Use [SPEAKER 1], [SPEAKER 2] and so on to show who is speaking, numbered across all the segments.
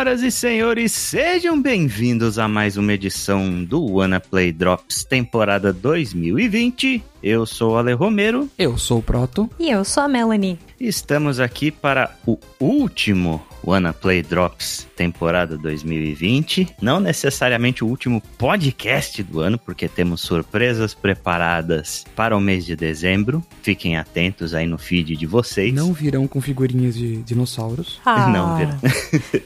[SPEAKER 1] Senhoras e senhores, sejam bem-vindos a mais uma edição do Wanna Play Drops temporada 2020. Eu sou o Ale Romero.
[SPEAKER 2] Eu sou o Proto.
[SPEAKER 3] E eu sou a Melanie.
[SPEAKER 1] Estamos aqui para o último Wanna Play Drops temporada 2020. Não necessariamente o último podcast do ano, porque temos surpresas preparadas para o mês de dezembro. Fiquem atentos aí no feed de vocês.
[SPEAKER 2] Não virão com figurinhas de dinossauros.
[SPEAKER 3] Ah.
[SPEAKER 1] Não virão.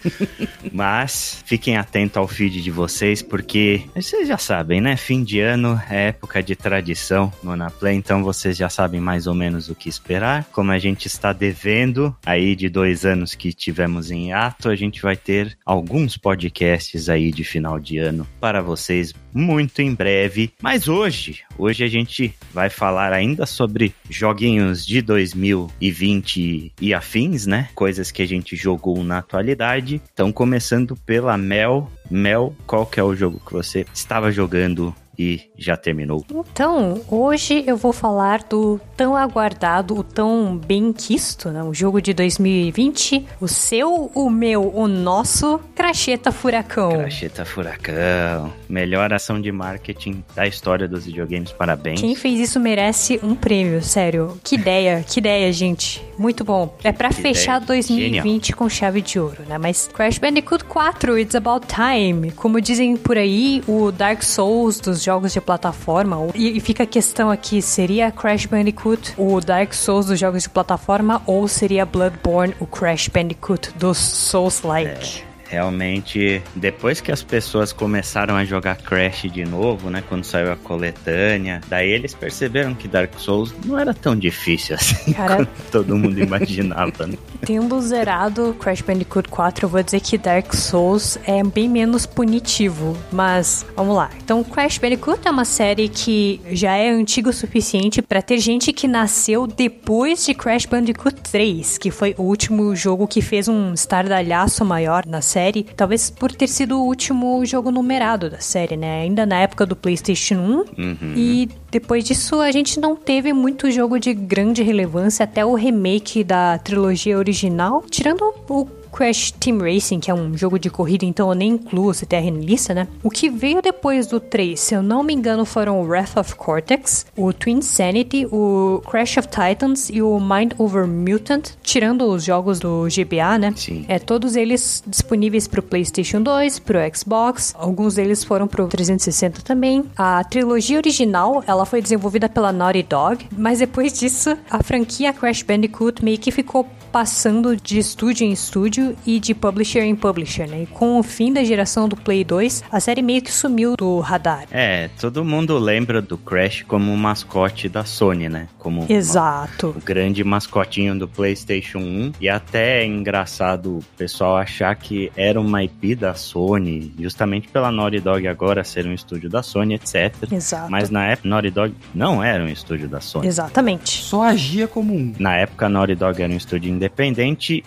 [SPEAKER 1] Mas fiquem atentos ao feed de vocês, porque vocês já sabem, né? Fim de ano é época de tradição no Wanna Play, então vocês já sabem mais ou menos o que esperar. Como a gente está devendo aí de dois anos que tivemos em ato, a gente vai ter alguns podcasts aí de final de ano para vocês muito em breve. Mas hoje, hoje a gente vai falar ainda sobre joguinhos de 2020 e afins, né? Coisas que a gente jogou na atualidade. Então, começando pela Mel. Mel, qual que é o jogo que você estava jogando e já terminou.
[SPEAKER 3] Então, hoje eu vou falar do tão aguardado, o tão bem quisto, né? O jogo de 2020, o seu, o meu, o nosso Cracheta Furacão.
[SPEAKER 1] Cracheta Furacão, melhor ação de marketing da história dos videogames, parabéns.
[SPEAKER 3] Quem fez isso merece um prêmio, sério. Que ideia, que ideia, gente. Muito bom. É pra
[SPEAKER 1] Que
[SPEAKER 3] fechar
[SPEAKER 1] ideia.
[SPEAKER 3] 2020 com chave de ouro, né? Mas Crash Bandicoot 4, It's About Time. Como dizem por aí, o Dark Souls dos jogos de plataforma. E, e fica a questão aqui, seria Crash Bandicoot o Dark Souls dos jogos de plataforma ou seria Bloodborne o Crash Bandicoot dos Souls-like?
[SPEAKER 1] Realmente, depois que as pessoas começaram a jogar Crash de novo, né? Quando saiu a coletânea, daí eles perceberam que Dark Souls não era tão difícil assim
[SPEAKER 3] Cara-
[SPEAKER 1] quanto todo mundo imaginava, né?
[SPEAKER 3] Tendo zerado Crash Bandicoot 4, eu vou dizer que Dark Souls é bem menos punitivo. Mas vamos lá. Então, Crash Bandicoot é uma série que já é antiga o suficiente pra ter gente que nasceu depois de Crash Bandicoot 3, que foi o último jogo que fez um estardalhaço maior na série. Talvez por ter sido o último jogo numerado da série, né? Ainda na época do PlayStation 1. E depois disso, a gente não teve muito jogo de grande relevância até o remake da trilogia original, tirando o Crash Team Racing, que é um jogo de corrida, então eu nem incluo esse TR na lista, né? O que veio depois do 3, se eu não me engano, foram o Wrath of Cortex, o Twin Sanity, o Crash of Titans e o Mind Over Mutant, tirando os jogos do GBA, né?
[SPEAKER 1] Sim.
[SPEAKER 3] É, todos eles disponíveis pro PlayStation 2, pro Xbox, alguns deles foram pro 360 também. A trilogia original, ela foi desenvolvida pela Naughty Dog, mas depois disso, a franquia Crash Bandicoot meio que ficou passando de estúdio em estúdio e de publisher em publisher, né? E com o fim da geração do Play 2, a série meio que sumiu do radar.
[SPEAKER 1] É, todo mundo lembra do Crash como o mascote da Sony, né? Como uma-
[SPEAKER 3] Exato.
[SPEAKER 1] o grande mascotinho do PlayStation 1. E até é engraçado o pessoal achar que era uma IP da Sony, justamente pela Naughty Dog agora ser um estúdio da Sony, etc.
[SPEAKER 3] Exato.
[SPEAKER 1] Mas na época, Naughty Dog não era um estúdio da Sony.
[SPEAKER 3] Exatamente.
[SPEAKER 2] Só agia como um.
[SPEAKER 1] Na época, a Naughty Dog era um estúdio independente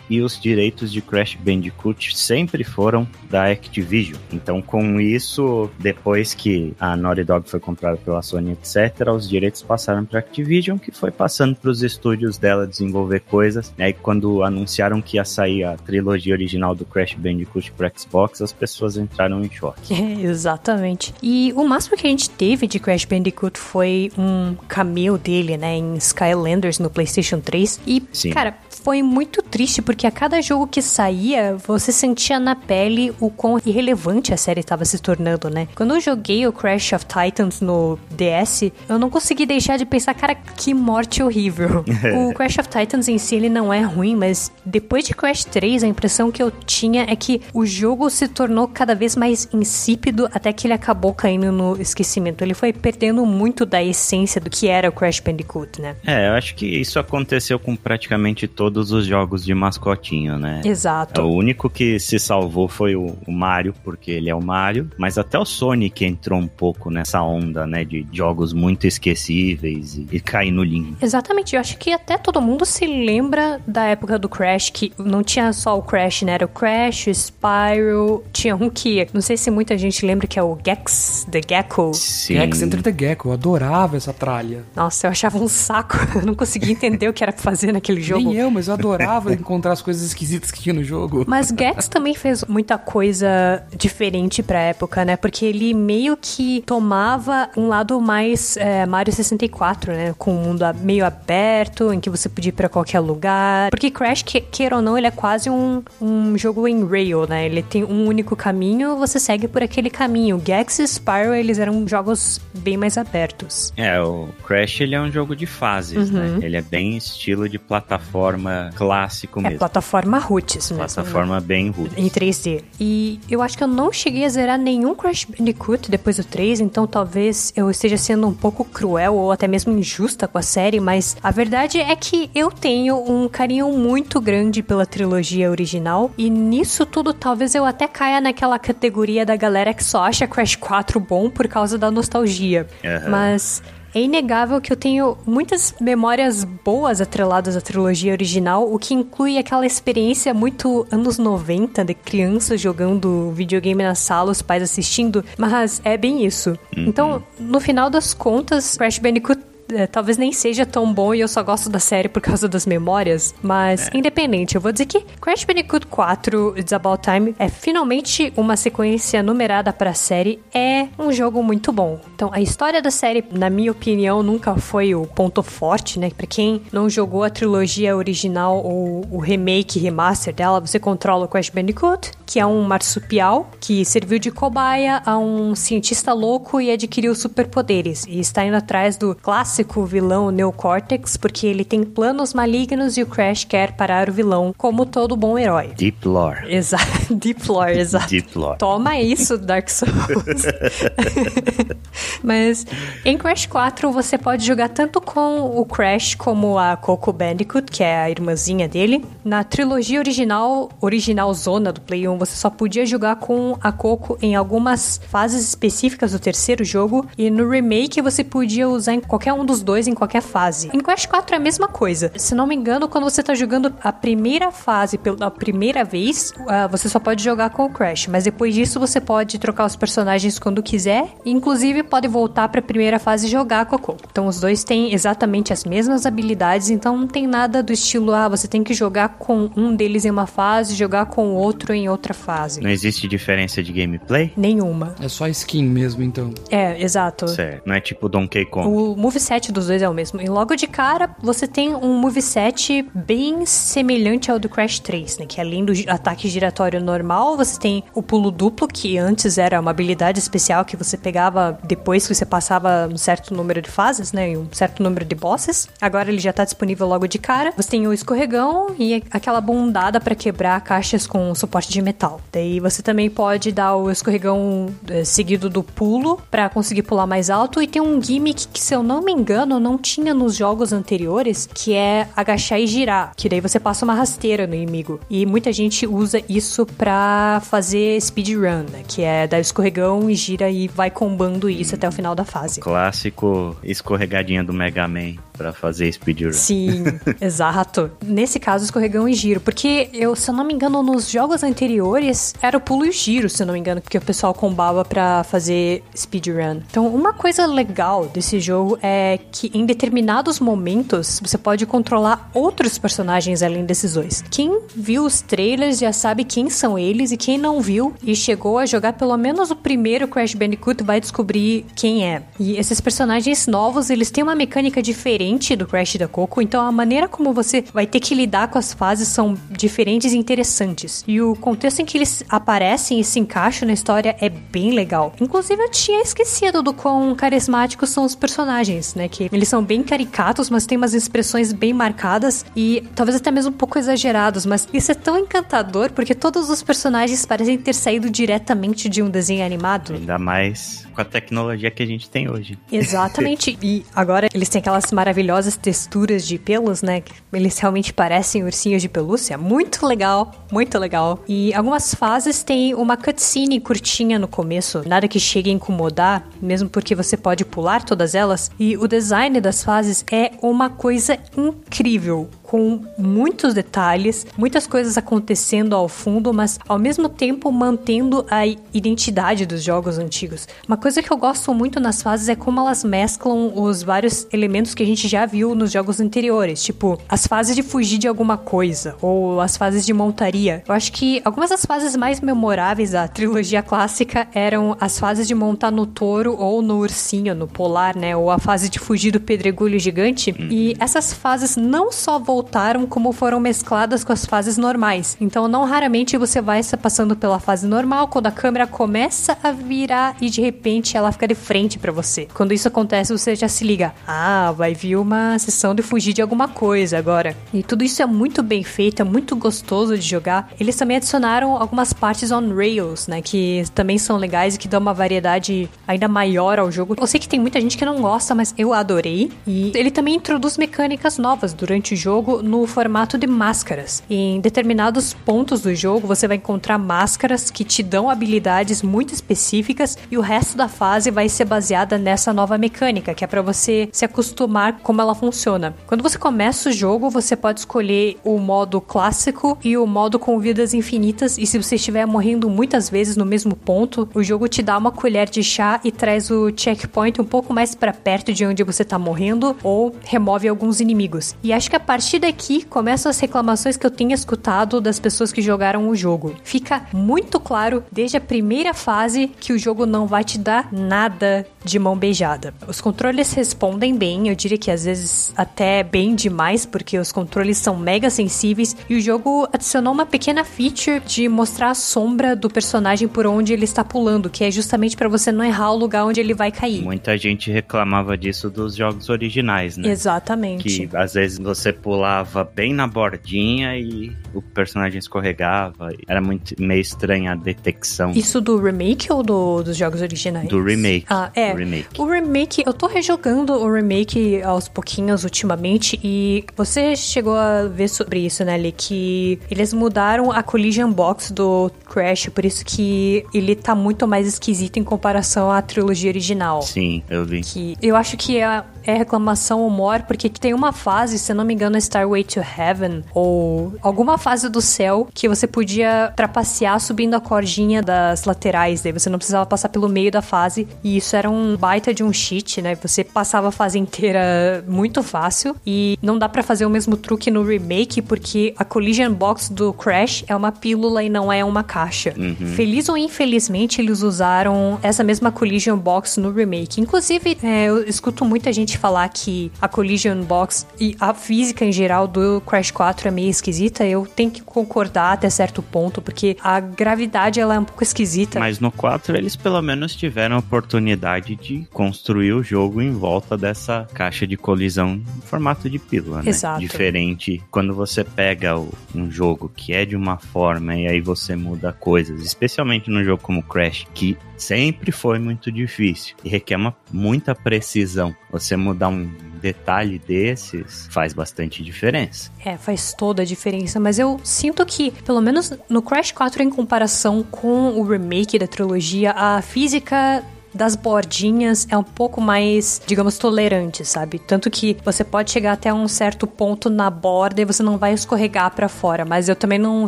[SPEAKER 1] e os direitos de Crash Bandicoot sempre foram da Activision. Então, com isso, depois que a Naughty Dog foi comprada pela Sony, etc., os direitos passaram para Activision, que foi passando para os estúdios dela desenvolver coisas. E aí, quando anunciaram que ia sair a trilogia original do Crash Bandicoot para Xbox, as pessoas entraram em choque.
[SPEAKER 3] É, exatamente. E o máximo que a gente teve de Crash Bandicoot foi um cameo dele, né, em Skylanders no PlayStation 3. E,
[SPEAKER 1] Sim.
[SPEAKER 3] cara, foi muito triste porque a cada jogo que saía, você sentia na pele o quão irrelevante a série estava se tornando, né? Quando eu joguei o Crash of Titans no DS, eu não consegui deixar de pensar, cara, que morte horrível. o Crash of Titans em si, ele não é ruim, mas depois de Crash 3, a impressão que eu tinha é que o jogo se tornou cada vez mais insípido até que ele acabou caindo no esquecimento. Ele foi perdendo muito da essência do que era o Crash Bandicoot, né?
[SPEAKER 1] É, eu acho que isso aconteceu com praticamente todos os jogos de mascotinho, né?
[SPEAKER 3] Exato.
[SPEAKER 1] O único que se salvou foi o, o Mario, porque ele é o Mario, mas até o Sonic entrou um pouco nessa onda, né, de jogos muito esquecíveis e, e cair no limbo.
[SPEAKER 3] Exatamente, eu acho que até todo mundo se lembra da época do Crash, que não tinha só o Crash, né? Era o Crash, o Spyro, tinha um que, não sei se muita gente lembra, que é o Gex, The Gecko.
[SPEAKER 1] Sim.
[SPEAKER 2] Gex Enter the Gecko, eu adorava essa tralha.
[SPEAKER 3] Nossa, eu achava um saco, eu não conseguia entender o que era pra fazer naquele jogo.
[SPEAKER 2] Nem eu, mas mas eu adorava encontrar as coisas esquisitas que tinha no jogo.
[SPEAKER 3] Mas Gex também fez muita coisa diferente pra época, né? Porque ele meio que tomava um lado mais é, Mario 64, né? Com um mundo meio aberto, em que você podia ir pra qualquer lugar. Porque Crash, que, queira ou não, ele é quase um, um jogo em rail, né? Ele tem um único caminho, você segue por aquele caminho. Gex e Spyro, eles eram jogos bem mais abertos.
[SPEAKER 1] É, o Crash ele é um jogo de fases,
[SPEAKER 3] Uhum.
[SPEAKER 1] né? Ele é bem estilo de plataforma clássico
[SPEAKER 3] É
[SPEAKER 1] mesmo.
[SPEAKER 3] plataforma roots mesmo. né?
[SPEAKER 1] Plataforma bem rude.
[SPEAKER 3] em 3D. E eu acho que eu não cheguei a zerar nenhum Crash Bandicoot depois do 3, então talvez eu esteja sendo um pouco cruel ou até mesmo injusta com a série, mas a verdade é que eu tenho um carinho muito grande pela trilogia original e nisso tudo talvez eu até caia naquela categoria da galera que só acha Crash 4 bom por causa da nostalgia.
[SPEAKER 1] Aham.
[SPEAKER 3] Mas é inegável que eu tenho muitas memórias boas atreladas à trilogia original, o que inclui aquela experiência muito anos 90 de crianças jogando videogame na sala, os pais assistindo, mas é bem isso. Então, no final das contas, Crash Bandicoot é, talvez nem seja tão bom e eu só gosto da série por causa das memórias, mas independente, eu vou dizer que Crash Bandicoot 4 It's About Time é finalmente uma sequência numerada para a série, é um jogo muito bom. Então, a história da série, na minha opinião, nunca foi o ponto forte, né? Pra quem não jogou a trilogia original ou o remake, remaster dela, você controla o Crash Bandicoot, que é um marsupial que serviu de cobaia a um cientista louco e adquiriu superpoderes. E está indo atrás do clássico vilão Neocortex, porque ele tem planos malignos e o Crash quer parar o vilão, como todo bom herói.
[SPEAKER 1] Deep Lore.
[SPEAKER 3] Exato, Deep Lore, exato.
[SPEAKER 1] Deep Lore.
[SPEAKER 3] Toma isso, Dark Souls. Mas em Crash 4 você pode jogar tanto com o Crash como a Coco Bandicoot, que é a irmãzinha dele. Na trilogia original, original zona do Play 1, você só podia jogar com a Coco em algumas fases específicas do terceiro jogo. E no remake você podia usar em qualquer um dos dois em qualquer fase. Em Crash 4 é a mesma coisa. Se não me engano, quando você tá jogando a primeira fase pela primeira vez, ah, você só pode jogar com o Crash. Mas depois disso você pode trocar os personagens quando quiser. E, inclusive pode voltar pra primeira fase e jogar com a Coco. Então os dois têm exatamente as mesmas habilidades. Então não tem nada do estilo, ah, você tem que jogar com um deles em uma fase, jogar com o outro em outra fase.
[SPEAKER 1] Não existe diferença de gameplay?
[SPEAKER 3] Nenhuma.
[SPEAKER 2] É só skin mesmo, então.
[SPEAKER 3] É, exato.
[SPEAKER 1] Certo. Não é tipo Donkey Kong.
[SPEAKER 3] O moveset dos dois é o mesmo. E logo de cara, você tem um moveset bem semelhante ao do Crash 3, né? Que além do ataque giratório normal, você tem o pulo duplo, que antes era uma habilidade especial que você pegava depois que você passava um certo número de fases, né? E um certo número de bosses. Agora ele já tá disponível logo de cara. Você tem o escorregão e aquela bundada para quebrar caixas com suporte de metal. Daí você também pode dar o escorregão eh, seguido do pulo para conseguir pular mais alto. E tem um gimmick que, se eu não me engano, não tinha nos jogos anteriores, que é agachar e girar. Que daí você passa uma rasteira no inimigo. E muita gente usa isso pra fazer speedrun, né? Que é dar escorregão e gira e vai combando isso até o final da fase.
[SPEAKER 1] Clássico escorregadinha do Mega Man pra fazer speedrun.
[SPEAKER 3] Sim, exato. Nesse caso, escorregão e giro. Porque eu, se eu não me engano, nos jogos anteriores era o pulo e o giro, se eu não me engano, que o pessoal combava pra fazer speedrun. Então, uma coisa legal desse jogo é que em determinados momentos você pode controlar outros personagens além desses dois. Quem viu os trailers já sabe quem são eles e quem não viu e chegou a jogar pelo menos o primeiro Crash Bandicoot vai descobrir quem é. E esses personagens novos, eles têm uma mecânica diferente do Crash da Coco, então a maneira como você vai ter que lidar com as fases são diferentes e interessantes. E o contexto em que eles aparecem e se encaixam na história é bem legal. Inclusive, eu tinha esquecido do quão carismáticos são os personagens, né? Que eles são bem caricatos, mas têm umas expressões bem marcadas e talvez até mesmo um pouco exagerados, mas isso é tão encantador porque todos os personagens parecem ter saído diretamente de um desenho animado.
[SPEAKER 1] Ainda mais com a tecnologia que a gente tem hoje.
[SPEAKER 3] Exatamente. E agora eles têm aquelas maravilhosas texturas de pelos, né? Eles realmente parecem ursinhos de pelúcia. Muito legal, muito legal. E algumas fases têm uma cutscene curtinha no começo, nada que chegue a incomodar, mesmo porque você pode pular todas elas. E o design das fases é uma coisa incrível. com muitos detalhes, muitas coisas acontecendo ao fundo, mas ao mesmo tempo mantendo a identidade dos jogos antigos. Uma coisa que eu gosto muito nas fases é como elas mesclam os vários elementos que a gente já viu nos jogos anteriores, tipo as fases de fugir de alguma coisa ou as fases de montaria. Eu acho que algumas das fases mais memoráveis da trilogia clássica eram as fases de montar no touro ou no ursinho, no polar, né? Ou a fase de fugir do pedregulho gigante. Hum. E essas fases não só voltaram, como foram mescladas com as fases normais. Então, não raramente você vai se passando pela fase normal, quando a câmera começa a virar e de repente ela fica de frente para você. Quando isso acontece, você já se liga: ah, vai vir uma sessão de fugir de alguma coisa agora. E tudo isso é muito bem feito, é muito gostoso de jogar. Eles também adicionaram algumas partes on rails, né? Que também são legais e que dão uma variedade ainda maior ao jogo. Eu sei que tem muita gente que não gosta, mas eu adorei. E ele também introduz mecânicas novas durante o jogo no formato de máscaras. Em determinados pontos do jogo, você vai encontrar máscaras que te dão habilidades muito específicas e o resto da fase vai ser baseada nessa nova mecânica, que é para você se acostumar como ela funciona. Quando você começa o jogo, você pode escolher o modo clássico e o modo com vidas infinitas, e se você estiver morrendo muitas vezes no mesmo ponto, o jogo te dá uma colher de chá e traz o checkpoint um pouco mais para perto de onde você tá morrendo ou remove alguns inimigos. E acho que a partir daqui começam as reclamações que eu tenho escutado das pessoas que jogaram o jogo. Fica muito claro desde a primeira fase que o jogo não vai te dar nada de mão beijada. Os controles respondem bem, eu diria que às vezes até bem demais, porque os controles são mega sensíveis e o jogo adicionou uma pequena feature de mostrar a sombra do personagem por onde ele está pulando, que é justamente para você não errar o lugar onde ele vai cair.
[SPEAKER 1] Muita gente reclamava disso dos jogos originais, né?
[SPEAKER 3] Exatamente.
[SPEAKER 1] Que às vezes você pulava bem na bordinha e o personagem escorregava. Era muito meio estranha a detecção.
[SPEAKER 3] Isso do remake ou do, dos jogos originais?
[SPEAKER 1] Do remake.
[SPEAKER 3] Ah, é.
[SPEAKER 1] remake.
[SPEAKER 3] O remake, eu tô rejogando o remake aos pouquinhos ultimamente e você chegou a ver sobre isso, né, Lee? Que eles mudaram a collision box do Crash, por isso que ele tá muito mais esquisito em comparação à trilogia original.
[SPEAKER 1] Sim, eu vi.
[SPEAKER 3] Que eu acho que é, é reclamação humor, porque tem uma fase, se não me engano, é Starway to Heaven, ou alguma fase do céu que você podia trapacear subindo a cordinha das laterais, daí você não precisava passar pelo meio da fase, e isso era um baita de um cheat, né? Você passava a fase inteira muito fácil, e não dá para fazer o mesmo truque no remake, porque a collision box do Crash é uma pílula e não é uma caixa.
[SPEAKER 1] Uhum.
[SPEAKER 3] Feliz ou infelizmente, eles usaram essa mesma collision box no remake. Inclusive, é, eu escuto muita gente falar que a collision box e a física em geral do Crash 4 é meio esquisita. Eu tenho que concordar até certo ponto, porque a gravidade ela é um pouco esquisita.
[SPEAKER 1] Mas no 4 eles pelo menos tiveram a oportunidade de construir o jogo em volta dessa caixa de colisão em formato de pílula, né?
[SPEAKER 3] Exato.
[SPEAKER 1] Diferente quando você pega um jogo que é de uma forma e aí você muda coisas, especialmente num jogo como Crash, que sempre foi muito difícil e requer uma, muita precisão. Você mudar um detalhe desses faz bastante diferença.
[SPEAKER 3] É, faz toda a diferença, mas eu sinto que, pelo menos no Crash 4, em comparação com o remake da trilogia, a física das bordinhas é um pouco mais, digamos, tolerante, sabe? Tanto que você pode chegar até um certo ponto na borda e você não vai escorregar para fora, mas eu também não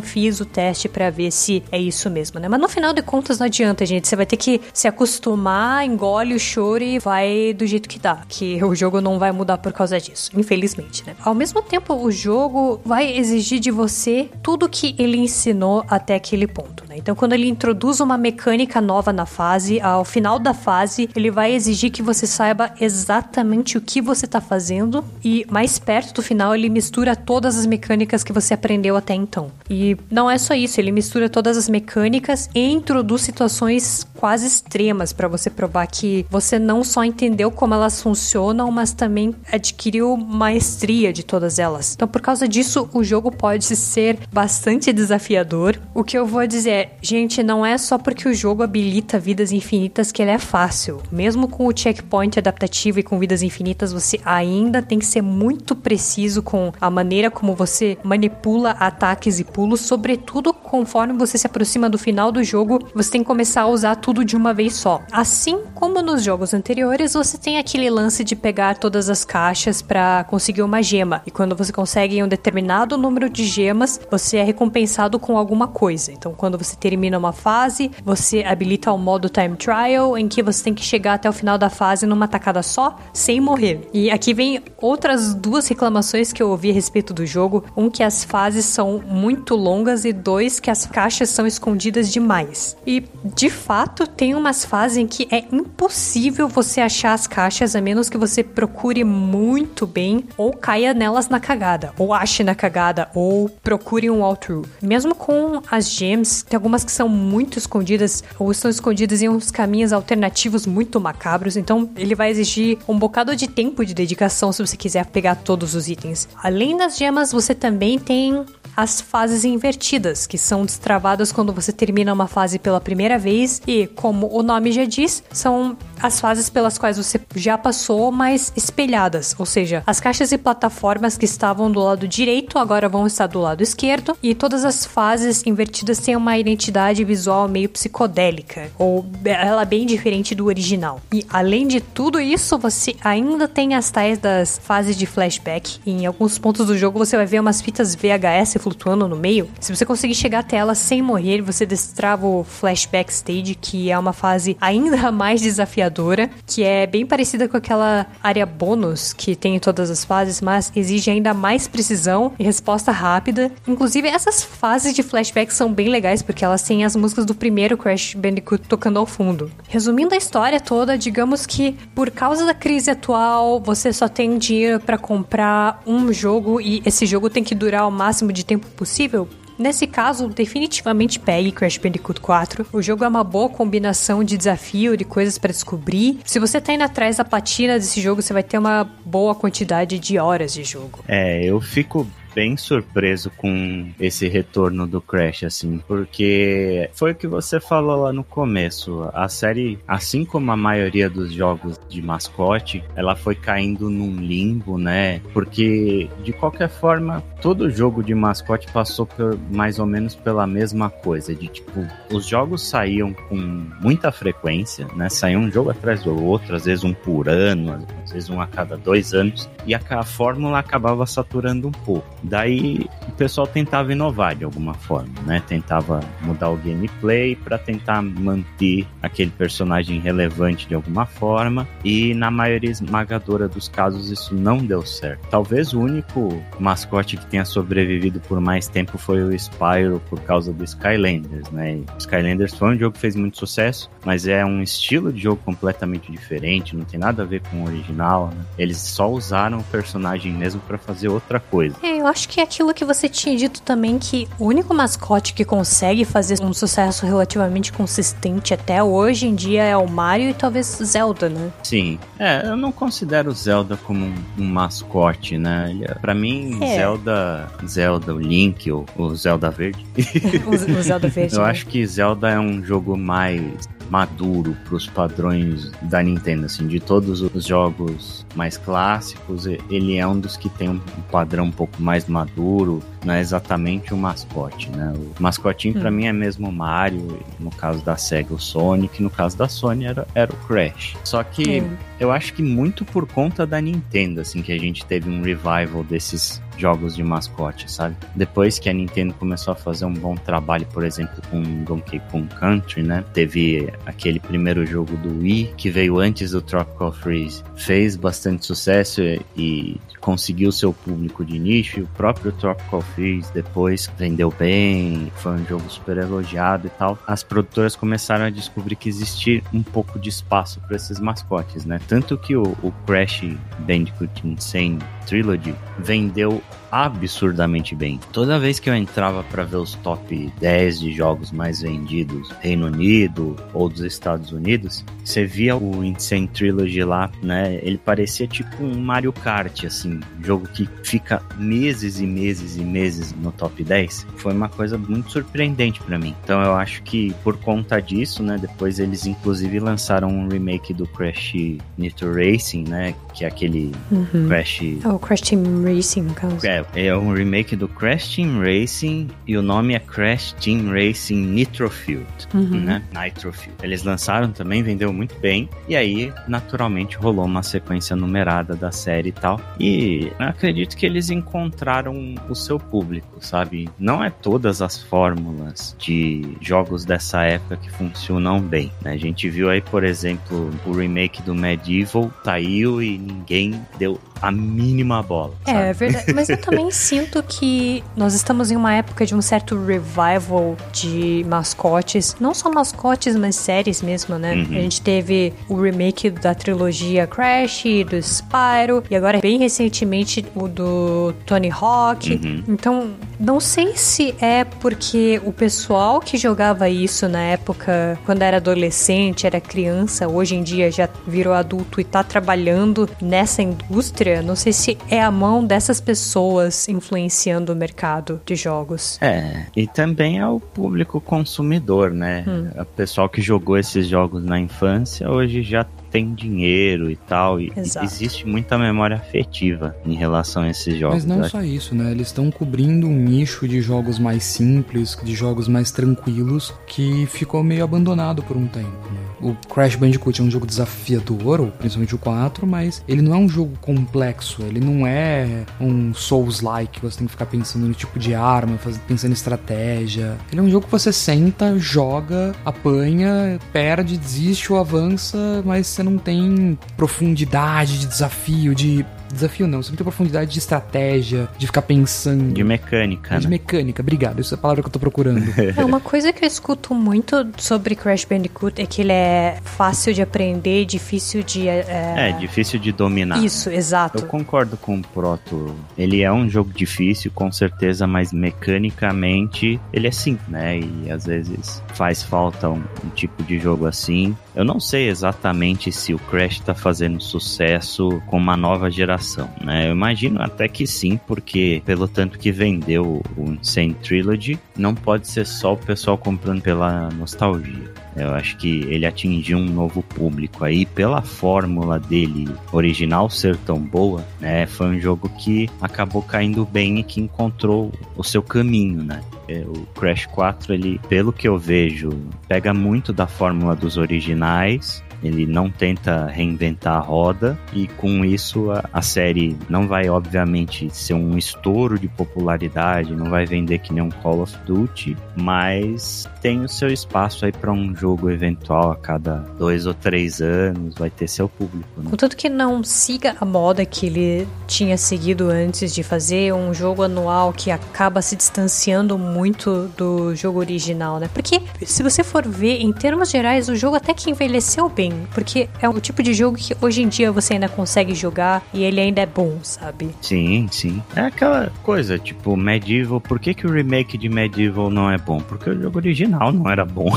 [SPEAKER 3] fiz o teste para ver se é isso mesmo, né? Mas no final de contas não adianta, gente, você vai ter que se acostumar, engole o choro e vai do jeito que dá, que o jogo não vai mudar por causa disso, infelizmente, né? Ao mesmo tempo, o jogo vai exigir de você tudo que ele ensinou até aquele ponto, né? Então, quando ele introduz uma mecânica nova na fase, ao final da fase, ele vai exigir que você saiba exatamente o que você está fazendo e mais perto do final ele mistura todas as mecânicas que você aprendeu até então. E não é só isso, ele mistura todas as mecânicas e introduz situações quase extremas para você provar que você não só entendeu como elas funcionam, mas também adquiriu maestria de todas elas. Então, por causa disso, o jogo pode ser bastante desafiador. O que eu vou dizer é, gente, não é só porque o jogo habilita vidas infinitas que ele é fácil. Mesmo com o checkpoint adaptativo e com vidas infinitas, você ainda tem que ser muito preciso com a maneira como você manipula ataques e pulos, sobretudo conforme você se aproxima do final do jogo, você tem que começar a usar tudo de uma vez só. Assim como nos jogos anteriores, você tem aquele lance de pegar todas as caixas para conseguir uma gema. E quando você consegue um determinado número de gemas, você é recompensado com alguma coisa. Então, quando você termina uma fase, você habilita o modo Time Trial, em que você tem que chegar até o final da fase numa tacada só, sem morrer. E aqui vem outras duas reclamações que eu ouvi a respeito do jogo. Um, que as fases são muito longas, e dois, que as caixas são escondidas demais. E, de fato, tem umas fases em que é impossível você achar as caixas, a menos que você procure muito bem, ou caia nelas na cagada, ou ache na cagada, ou procure um walkthrough. Mesmo com as gems, tem algumas que são muito escondidas, ou estão escondidas em uns caminhos alternativos muito macabros, então ele vai exigir um bocado de tempo de dedicação se você quiser pegar todos os itens. Além das gemas, você também tem as fases invertidas, que são destravadas quando você termina uma fase pela primeira vez e, como o nome já diz, são as fases pelas quais você já passou, mas espelhadas, ou seja, as caixas e plataformas que estavam do lado direito agora vão estar do lado esquerdo e todas as fases invertidas têm uma identidade visual meio psicodélica, ou ela é bem diferente do original. E além de tudo isso, você ainda tem as tais das fases de flashback. Em alguns pontos do jogo você vai ver umas fitas VHS flutuando no meio. Se você conseguir chegar até ela sem morrer, você destrava o flashback stage, que é uma fase ainda mais desafiadora, que é bem parecida com aquela área bônus que tem em todas as fases, mas exige ainda mais precisão e resposta rápida. Inclusive, essas fases de flashback são bem legais porque elas têm as músicas do primeiro Crash Bandicoot tocando ao fundo. Resumindo a história toda, digamos que por causa da crise atual, você só tem dinheiro para comprar um jogo e esse jogo tem que durar o máximo de tempo possível, Nesse caso, definitivamente pegue Crash Bandicoot 4. O jogo é uma boa combinação de desafio, de coisas para descobrir. Se você tá indo atrás da platina desse jogo, você vai ter uma boa quantidade de horas de jogo.
[SPEAKER 1] É, eu fico bem surpreso com esse retorno do Crash, assim, porque foi o que você falou lá no começo. A série, assim como a maioria dos jogos de mascote, ela foi caindo num limbo, né? Porque, de qualquer forma, todo jogo de mascote passou por, mais ou menos pela mesma coisa, de tipo, os jogos saíam com muita frequência, né? Saíam um jogo atrás do outro, às vezes um por ano, às vezes um a cada dois anos, e a, a fórmula acabava saturando um pouco. Daí o pessoal tentava inovar de alguma forma, né? Tentava mudar o gameplay para tentar manter aquele personagem relevante de alguma forma, e na maioria esmagadora dos casos isso não deu certo. Talvez o único mascote que tenha sobrevivido por mais tempo foi o Spyro por causa do Skylanders, né? E Skylanders foi um jogo que fez muito sucesso, mas é um estilo de jogo completamente diferente, não tem nada a ver com o original, né? Eles só usaram o personagem mesmo para fazer outra coisa.
[SPEAKER 3] É, eu acho que é aquilo que você tinha dito também que o único mascote que consegue fazer um sucesso relativamente consistente até hoje em dia é o Mario e talvez Zelda, né?
[SPEAKER 1] Sim. É, eu não considero Zelda como um, um mascote, né? É, pra mim,
[SPEAKER 3] É.
[SPEAKER 1] Zelda, Zelda, o Link, o, o Zelda Verde.
[SPEAKER 3] o, o Zelda Verde.
[SPEAKER 1] Eu
[SPEAKER 3] né?
[SPEAKER 1] acho que Zelda é um jogo mais maduro para os padrões da Nintendo, assim, de todos os jogos mais clássicos, ele é um dos que tem um padrão um pouco mais maduro, não é exatamente o mascote, né? O mascotinho pra mim é mesmo o Mario, no caso da Sega o Sonic, no caso da Sony era, era o Crash. Só que
[SPEAKER 3] Hum.
[SPEAKER 1] eu acho que muito por conta da Nintendo, assim, que a gente teve um revival desses jogos de mascote, sabe? Depois que a Nintendo começou a fazer um bom trabalho, por exemplo, com Donkey Kong Country, né? Teve aquele primeiro jogo do Wii, que veio antes do Tropical Freeze. Fez bastante sucesso e, conseguiu seu público de nicho. E o próprio Tropical Freeze depois vendeu bem, foi um jogo super elogiado e tal. As produtoras começaram a descobrir que existia um pouco de espaço para esses mascotes, né? Tanto que o, o Crash Bandicoot Insane Trilogy vendeu absurdamente bem. Toda vez que eu entrava para ver os top 10 de jogos mais vendidos, Reino Unido ou dos Estados Unidos, você via o Insane Trilogy lá, né? Ele parecia tipo um Mario Kart, assim, jogo que fica meses e meses e meses no top 10. Foi uma coisa muito surpreendente para mim. Então eu acho que por conta disso, né, depois eles inclusive lançaram um remake do Crash Nitro Racing, né, que é aquele
[SPEAKER 3] Uhum.
[SPEAKER 1] Crash
[SPEAKER 3] É o Crash Team Racing, no caso.
[SPEAKER 1] é, É, é um remake do Crash Team Racing e o nome é Crash Team Racing Nitrofield,
[SPEAKER 3] Uhum.
[SPEAKER 1] né? Nitrofield. Eles lançaram também, vendeu muito bem, e aí, naturalmente, rolou uma sequência numerada da série e tal. E eu acredito que eles encontraram o seu público, sabe? Não é todas as fórmulas de jogos dessa época que funcionam bem, né? A gente viu aí, por exemplo, o remake do Medieval saiu e ninguém deu a mínima bola.
[SPEAKER 3] É,
[SPEAKER 1] sabe?
[SPEAKER 3] é verdade. Mas eu também sinto que nós estamos em uma época de um certo revival de mascotes. Não só mascotes, mas séries mesmo, né?
[SPEAKER 1] Uhum.
[SPEAKER 3] A gente teve o remake da trilogia Crash, do Spyro, e agora, bem recentemente, o do Tony Hawk.
[SPEAKER 1] Uhum.
[SPEAKER 3] Então, não sei se é porque o pessoal que jogava isso na época, quando era adolescente, era criança, hoje em dia já virou adulto e tá trabalhando nessa indústria. Não sei se é a mão dessas pessoas influenciando o mercado de jogos.
[SPEAKER 1] É, e também é o público consumidor, né? O pessoal que jogou esses jogos na infância hoje já tem dinheiro e tal. E
[SPEAKER 3] Exato.
[SPEAKER 1] existe muita memória afetiva em relação a esses jogos.
[SPEAKER 2] Mas não só isso, né? Eles estão cobrindo um nicho de jogos mais simples, de jogos mais tranquilos, que ficou meio abandonado por um tempo, né? O Crash Bandicoot é um jogo desafiador, principalmente o 4, mas ele não é um jogo complexo, ele não é um Souls-like, você tem que ficar pensando no tipo de arma, pensando em estratégia. Ele é um jogo que você senta, joga, apanha, perde, desiste ou avança, mas você não tem profundidade de desafio, de Desafio não, você não tem profundidade de estratégia, de ficar pensando.
[SPEAKER 1] De mecânica,
[SPEAKER 2] de
[SPEAKER 1] né?
[SPEAKER 2] mecânica, obrigado. Essa é a palavra que eu tô procurando.
[SPEAKER 3] É, uma coisa que eu escuto muito sobre Crash Bandicoot é que ele é fácil de aprender, difícil de. É,
[SPEAKER 1] É, difícil de dominar.
[SPEAKER 3] Isso, exato.
[SPEAKER 1] Eu concordo com o Proto. Ele é um jogo difícil, com certeza, mas mecanicamente ele é simples, né? E às vezes faz falta um, um tipo de jogo assim. Eu não sei exatamente se o Crash tá fazendo sucesso com uma nova geração, né? Eu imagino até que sim, porque pelo tanto que vendeu o Insane Trilogy, não pode ser só o pessoal comprando pela nostalgia. Eu acho que ele atingiu um novo público aí pela fórmula dele original ser tão boa, né? Foi um jogo que acabou caindo bem e que encontrou o seu caminho, né? É, O Crash 4, ele, pelo que eu vejo, pega muito da fórmula dos originais. Ele não tenta reinventar a roda e com isso a, a série não vai obviamente ser um estouro de popularidade, não vai vender que nem um Call of Duty, mas tem o seu espaço aí para um jogo eventual a cada dois ou três anos, vai ter seu público. Né?
[SPEAKER 3] Contanto que não siga a moda que ele tinha seguido antes de fazer um jogo anual que acaba se distanciando muito do jogo original, né? Porque se você for ver, em termos gerais, o jogo até que envelheceu bem. Porque é o tipo de jogo que hoje em dia você ainda consegue jogar e ele ainda é bom, sabe?
[SPEAKER 1] Sim, sim. É aquela coisa, tipo, Medieval, por que, que o remake de Medieval não é bom? Porque o jogo original não era bom.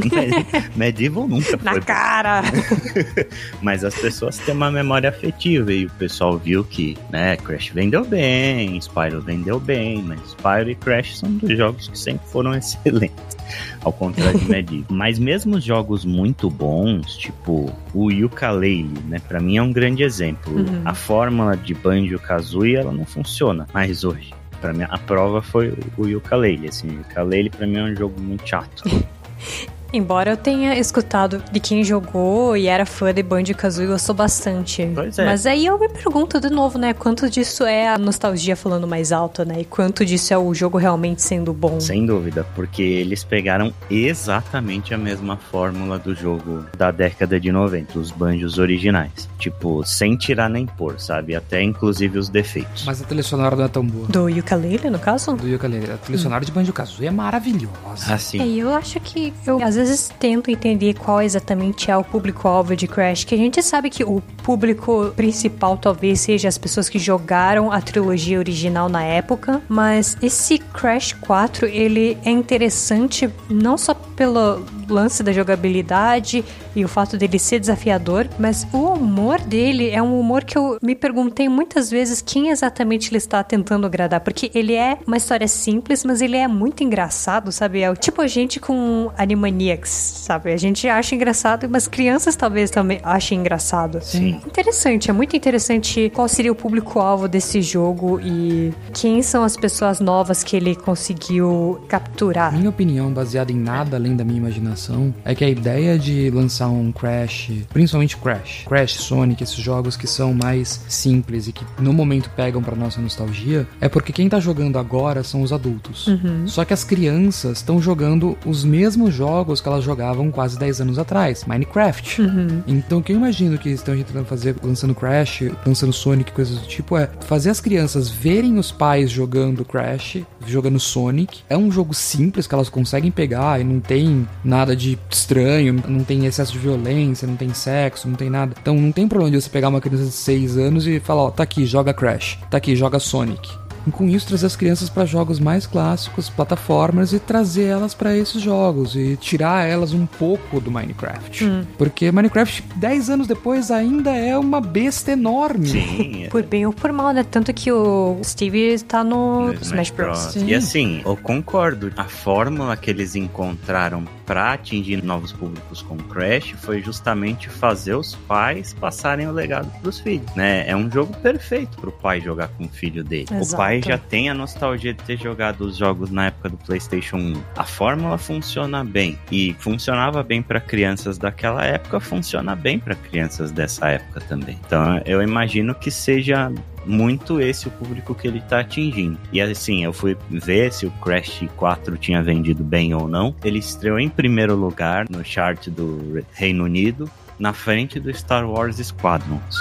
[SPEAKER 1] Medieval nunca
[SPEAKER 3] Na
[SPEAKER 1] foi
[SPEAKER 3] cara!
[SPEAKER 1] Mas as pessoas têm uma memória afetiva e o pessoal viu que, né, Crash vendeu bem, Spyro vendeu bem, mas Spyro e Crash são dois jogos que sempre foram excelentes, ao contrário de Medieval. mas mesmo os jogos muito bons, tipo o Yooka-Laylee, né, pra mim é um grande exemplo.
[SPEAKER 3] Uhum.
[SPEAKER 1] A fórmula de Banjo-Kazooie, ela não funciona mais hoje. Pra mim, a prova foi o Yooka-Laylee, assim, o Yooka-Laylee pra mim é um jogo muito chato.
[SPEAKER 3] Embora eu tenha escutado de quem jogou e era fã de Banjo-Kazooie, gostou bastante.
[SPEAKER 1] Pois é.
[SPEAKER 3] Mas aí eu me pergunto de novo, né? Quanto disso é a nostalgia falando mais alto, né? E quanto disso é o jogo realmente sendo bom?
[SPEAKER 1] Sem dúvida, porque eles pegaram exatamente a mesma fórmula do jogo da década de 90, os banjos originais. Tipo, sem tirar nem pôr, sabe? Até inclusive os defeitos.
[SPEAKER 2] Mas a trilha sonora não é tão boa.
[SPEAKER 3] Do ukulele, no caso?
[SPEAKER 2] Do ukulele. A trilha sonora de Banjo-Kazooie é maravilhosa.
[SPEAKER 1] Assim,
[SPEAKER 3] É, e eu acho que eu às vezes tento entender qual exatamente é o público-alvo de Crash, que a gente sabe que o público principal talvez seja as pessoas que jogaram a trilogia original na época, mas esse Crash 4, ele é interessante não só pelo lance da jogabilidade e o fato dele ser desafiador, mas o humor dele é um humor que eu me perguntei muitas vezes quem exatamente ele está tentando agradar, porque ele é uma história simples, mas ele é muito engraçado, sabe? É o tipo a gente com Animaniacs Sabe? A gente acha engraçado, mas crianças talvez também achem engraçado.
[SPEAKER 1] Sim.
[SPEAKER 3] Interessante, é muito interessante qual seria o público-alvo desse jogo e quem são as pessoas novas que ele conseguiu capturar.
[SPEAKER 2] Minha opinião, baseada em nada além da minha imaginação, é que a ideia de lançar um Crash, principalmente Crash, Crash, Sonic, esses jogos que são mais simples e que no momento pegam pra nossa nostalgia, é porque quem tá jogando agora são os adultos. Só que as crianças estão jogando os mesmos jogos que elas jogavam quase 10 anos atrás, Minecraft. Então o que eu imagino que eles estão tentando fazer, lançando Crash, lançando Sonic, coisas do tipo, é fazer as crianças verem os pais jogando Crash, jogando Sonic. É um jogo simples que elas conseguem pegar e não tem nada de estranho, não tem excesso de violência, não tem sexo, não tem nada. Então não tem problema de você pegar uma criança de 6 anos e falar, ó, tá aqui, joga Crash, tá aqui, joga Sonic. E com isso trazer as crianças para jogos mais clássicos, plataformas e trazer elas para esses jogos e tirar elas um pouco do Minecraft. Porque Minecraft 10 anos depois ainda é uma besta enorme.
[SPEAKER 1] Sim.
[SPEAKER 3] Por bem ou por mal, né? Tanto que o Steve tá no,
[SPEAKER 1] no
[SPEAKER 3] Smash Bros.
[SPEAKER 2] Sim.
[SPEAKER 1] E assim, eu concordo. A fórmula que eles encontraram pra atingir novos públicos com Crash foi justamente fazer os pais passarem o legado pros filhos, né? É um jogo perfeito pro pai jogar com o filho dele. O
[SPEAKER 3] Exato.
[SPEAKER 1] Pai já tem a nostalgia de ter jogado os jogos na época do PlayStation 1. A fórmula funciona bem e funcionava bem pra crianças daquela época, funciona bem pra crianças dessa época também. Então, eu imagino que seja muito esse o público que ele tá atingindo. E assim, eu fui ver se o Crash 4 tinha vendido bem ou não. Ele estreou em primeiro lugar no chart do Reino Unido, na frente do Star Wars Squadrons.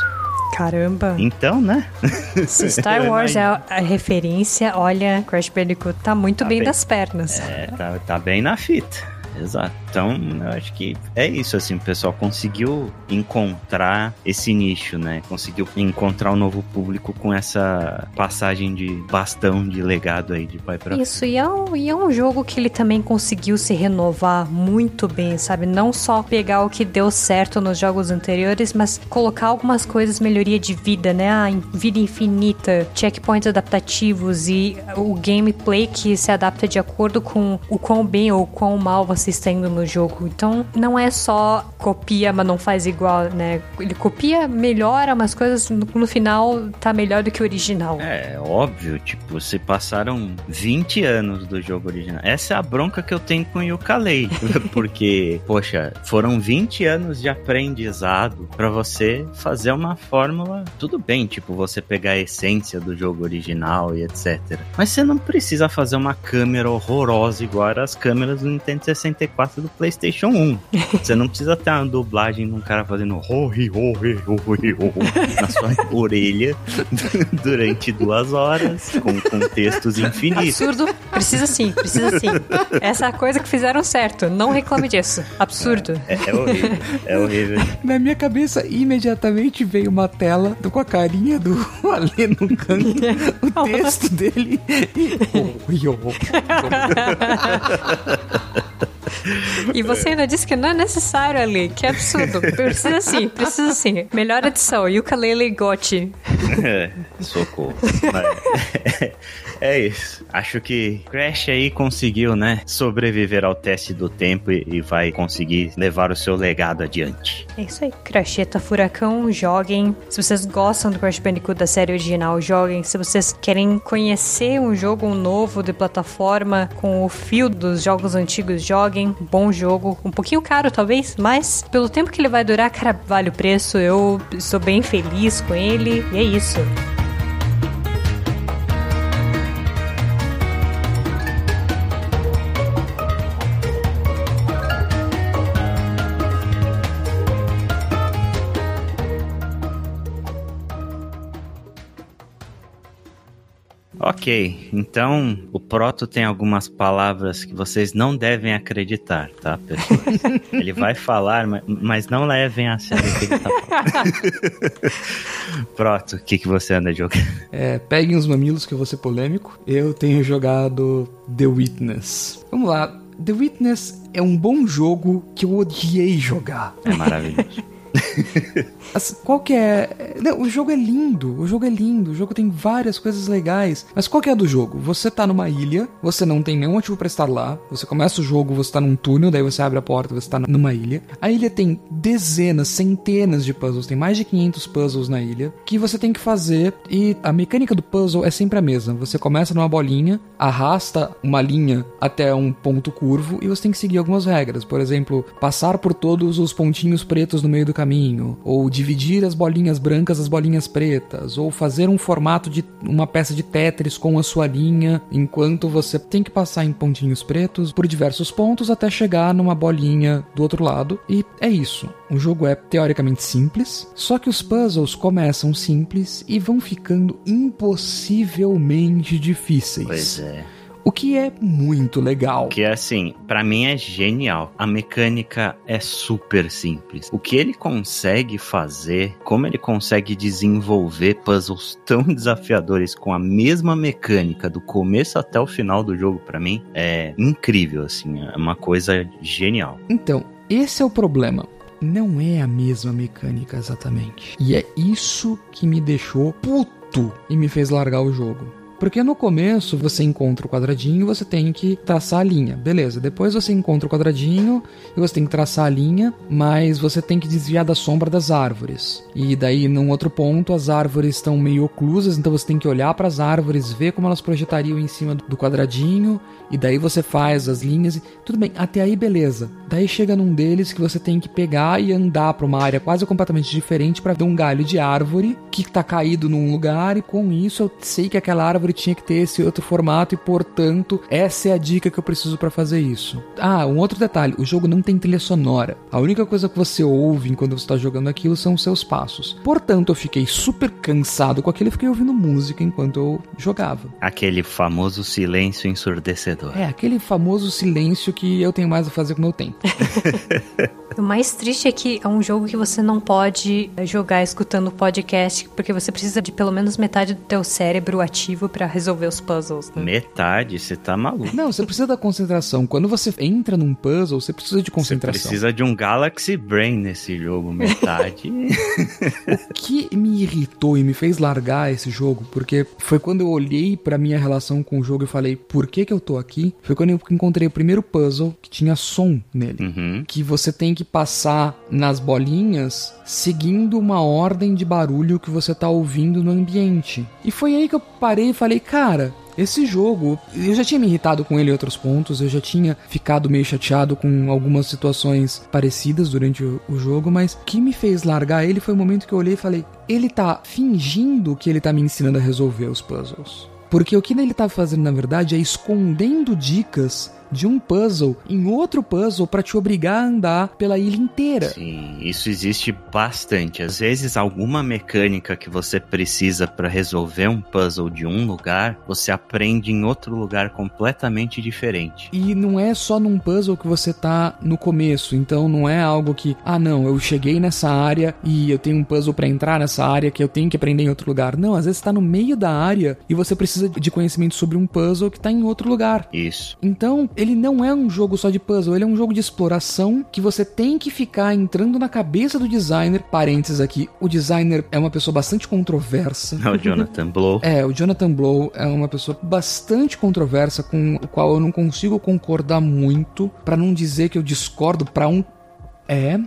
[SPEAKER 3] Caramba.
[SPEAKER 1] Então, né?
[SPEAKER 3] Se Star Wars é a referência, olha, Crash Bandicoot tá muito
[SPEAKER 1] Tá
[SPEAKER 3] bem,
[SPEAKER 1] bem.
[SPEAKER 3] das pernas.
[SPEAKER 1] É, tá, tá bem na fita. Exato. Então, eu acho que é isso, assim, o pessoal conseguiu encontrar esse nicho, né? Conseguiu encontrar um novo público com essa passagem de bastão de legado aí de pai pra
[SPEAKER 3] Isso, e é, um, e é um jogo que ele também conseguiu se renovar muito bem, sabe? Não só pegar o que deu certo nos jogos anteriores, mas colocar algumas coisas, melhoria de vida, né? A vida infinita, checkpoints adaptativos e o gameplay que se adapta de acordo com o quão bem ou quão mal você está indo no jogo. Então, não é só copia, mas não faz igual, né? Ele copia, melhora umas coisas, no, final tá melhor do que o original.
[SPEAKER 1] É, óbvio, tipo, se passaram 20 anos do jogo original. Essa é a bronca que eu tenho com o Yooka-Laylee, porque, poxa, foram 20 anos de aprendizado pra você fazer uma fórmula. Tudo bem, tipo, você pegar a essência do jogo original e etc. Mas você não precisa fazer uma câmera horrorosa igual as câmeras do Nintendo 64 do PlayStation 1. Você não precisa ter uma dublagem de um cara fazendo horri, horri, horri, horri na sua orelha durante duas horas, com, com textos infinitos.
[SPEAKER 3] Absurdo. Precisa sim, precisa sim. Essa é a coisa que fizeram certo. Não reclame disso. Absurdo.
[SPEAKER 1] É, é horrível, é horrível.
[SPEAKER 2] Na minha cabeça, imediatamente veio uma tela com a carinha do Alê no canto, o texto dele. E, oh, yo,
[SPEAKER 3] E você ainda disse que não é necessário ali. Que absurdo. Precisa sim, precisa sim. Melhor edição. Ukulele Gotti.
[SPEAKER 1] É, socorro. Mas, é isso. Acho que Crash aí conseguiu, né, sobreviver ao teste do tempo e, e vai conseguir levar o seu legado adiante.
[SPEAKER 3] É isso aí. Cracheta Furacão, joguem. Se vocês gostam do Crash Bandicoot da série original, joguem. Se vocês querem conhecer um jogo novo de plataforma com o fio dos jogos antigos, joguem. Bom jogo. Um pouquinho caro, talvez, mas pelo tempo que ele vai durar, cara, vale o preço. Eu estou bem feliz com ele. E é isso.
[SPEAKER 1] Ok, então o Proto tem algumas palavras que vocês não devem acreditar, tá, pessoas? ele vai falar, ma- mas não levem a sério o que ele tá falando. Proto, o que, que você anda jogando?
[SPEAKER 2] É, peguem os mamilos que eu vou ser polêmico. Eu tenho jogado The Witness. Vamos lá. The Witness é um bom jogo que eu odiei jogar.
[SPEAKER 1] É maravilhoso.
[SPEAKER 2] Assim, qual que é não, o jogo é lindo, o jogo é lindo, o jogo tem várias coisas legais. Mas qual que é a do jogo? Você tá numa ilha, você não tem nenhum motivo para estar lá, você começa o jogo, você tá num túnel, daí você abre a porta, você tá numa ilha. A ilha tem dezenas, centenas de puzzles, tem mais de 500 puzzles na ilha, que você tem que fazer e a mecânica do puzzle é sempre a mesma. Você começa numa bolinha, arrasta uma linha até um ponto curvo e você tem que seguir algumas regras. Por exemplo, passar por todos os pontinhos pretos no meio do caminho, ou dividir as bolinhas brancas das bolinhas pretas, ou fazer um formato de uma peça de Tetris com a sua linha, enquanto você tem que passar em pontinhos pretos por diversos pontos até chegar numa bolinha do outro lado. E é isso. O jogo é teoricamente simples, só que os puzzles começam simples e vão ficando impossivelmente difíceis.
[SPEAKER 1] Pois é.
[SPEAKER 2] O que é muito legal.
[SPEAKER 1] Que é assim, para mim é genial. A mecânica é super simples. O que ele consegue fazer, como ele consegue desenvolver puzzles tão desafiadores com a mesma mecânica do começo até o final do jogo, para mim é incrível assim, é uma coisa genial.
[SPEAKER 2] Então, esse é o problema não é a mesma mecânica exatamente. E é isso que me deixou puto e me fez largar o jogo. Porque no começo você encontra o quadradinho e você tem que traçar a linha. Beleza, depois você encontra o quadradinho e você tem que traçar a linha, mas você tem que desviar da sombra das árvores. E daí, num outro ponto, as árvores estão meio oclusas, então você tem que olhar para as árvores, ver como elas projetariam em cima do quadradinho, e daí você faz as linhas. E... Tudo bem, até aí beleza. Daí chega num deles que você tem que pegar e andar para uma área quase completamente diferente para ver um galho de árvore que tá caído num lugar, e com isso eu sei que aquela árvore tinha que ter esse outro formato e, portanto, essa é a dica que eu preciso para fazer isso. Ah, um outro detalhe: o jogo não tem trilha sonora. A única coisa que você ouve enquanto você está jogando aquilo são os seus passos. Portanto, eu fiquei super cansado com aquilo e fiquei ouvindo música enquanto eu jogava.
[SPEAKER 1] Aquele famoso silêncio ensurdecedor.
[SPEAKER 2] É, aquele famoso silêncio que eu tenho mais a fazer com o meu tempo.
[SPEAKER 3] O mais triste é que é um jogo que você não pode jogar escutando podcast, porque você precisa de pelo menos metade do teu cérebro ativo para resolver os puzzles. Né?
[SPEAKER 1] Metade? Você tá maluco.
[SPEAKER 2] Não, você precisa da concentração. Quando você entra num puzzle, você precisa de concentração.
[SPEAKER 1] Você precisa de um Galaxy Brain nesse jogo, metade.
[SPEAKER 2] o que me irritou e me fez largar esse jogo, porque foi quando eu olhei para minha relação com o jogo e falei, por que que eu tô aqui? Foi quando eu encontrei o primeiro puzzle que tinha som nele.
[SPEAKER 1] Uhum.
[SPEAKER 2] Que você tem que passar nas bolinhas seguindo uma ordem de barulho que você tá ouvindo no ambiente. E foi aí que eu parei e falei, cara, esse jogo, eu já tinha me irritado com ele em outros pontos, eu já tinha ficado meio chateado com algumas situações parecidas durante o, o, jogo, mas o que me fez largar ele foi o momento que eu olhei e falei: ele tá fingindo que ele tá me ensinando a resolver os puzzles. Porque o que ele tá fazendo na verdade é escondendo dicas de um puzzle em outro puzzle para te obrigar a andar pela ilha inteira.
[SPEAKER 1] Sim, isso existe bastante. Às vezes, alguma mecânica que você precisa para resolver um puzzle de um lugar, você aprende em outro lugar completamente diferente.
[SPEAKER 2] E não é só num puzzle que você tá no começo, então não é algo que, ah, não, eu cheguei nessa área e eu tenho um puzzle para entrar nessa área que eu tenho que aprender em outro lugar. Não, às vezes está no meio da área e você precisa de conhecimento sobre um puzzle que tá em outro lugar.
[SPEAKER 1] Isso.
[SPEAKER 2] Então, ele não é um jogo só de puzzle, ele é um jogo de exploração que você tem que ficar entrando na cabeça do designer. Parênteses aqui, o designer é uma pessoa bastante controversa.
[SPEAKER 1] É o Jonathan Blow.
[SPEAKER 2] É, o Jonathan Blow é uma pessoa bastante controversa com o qual eu não consigo concordar muito, para não dizer que eu discordo para um é.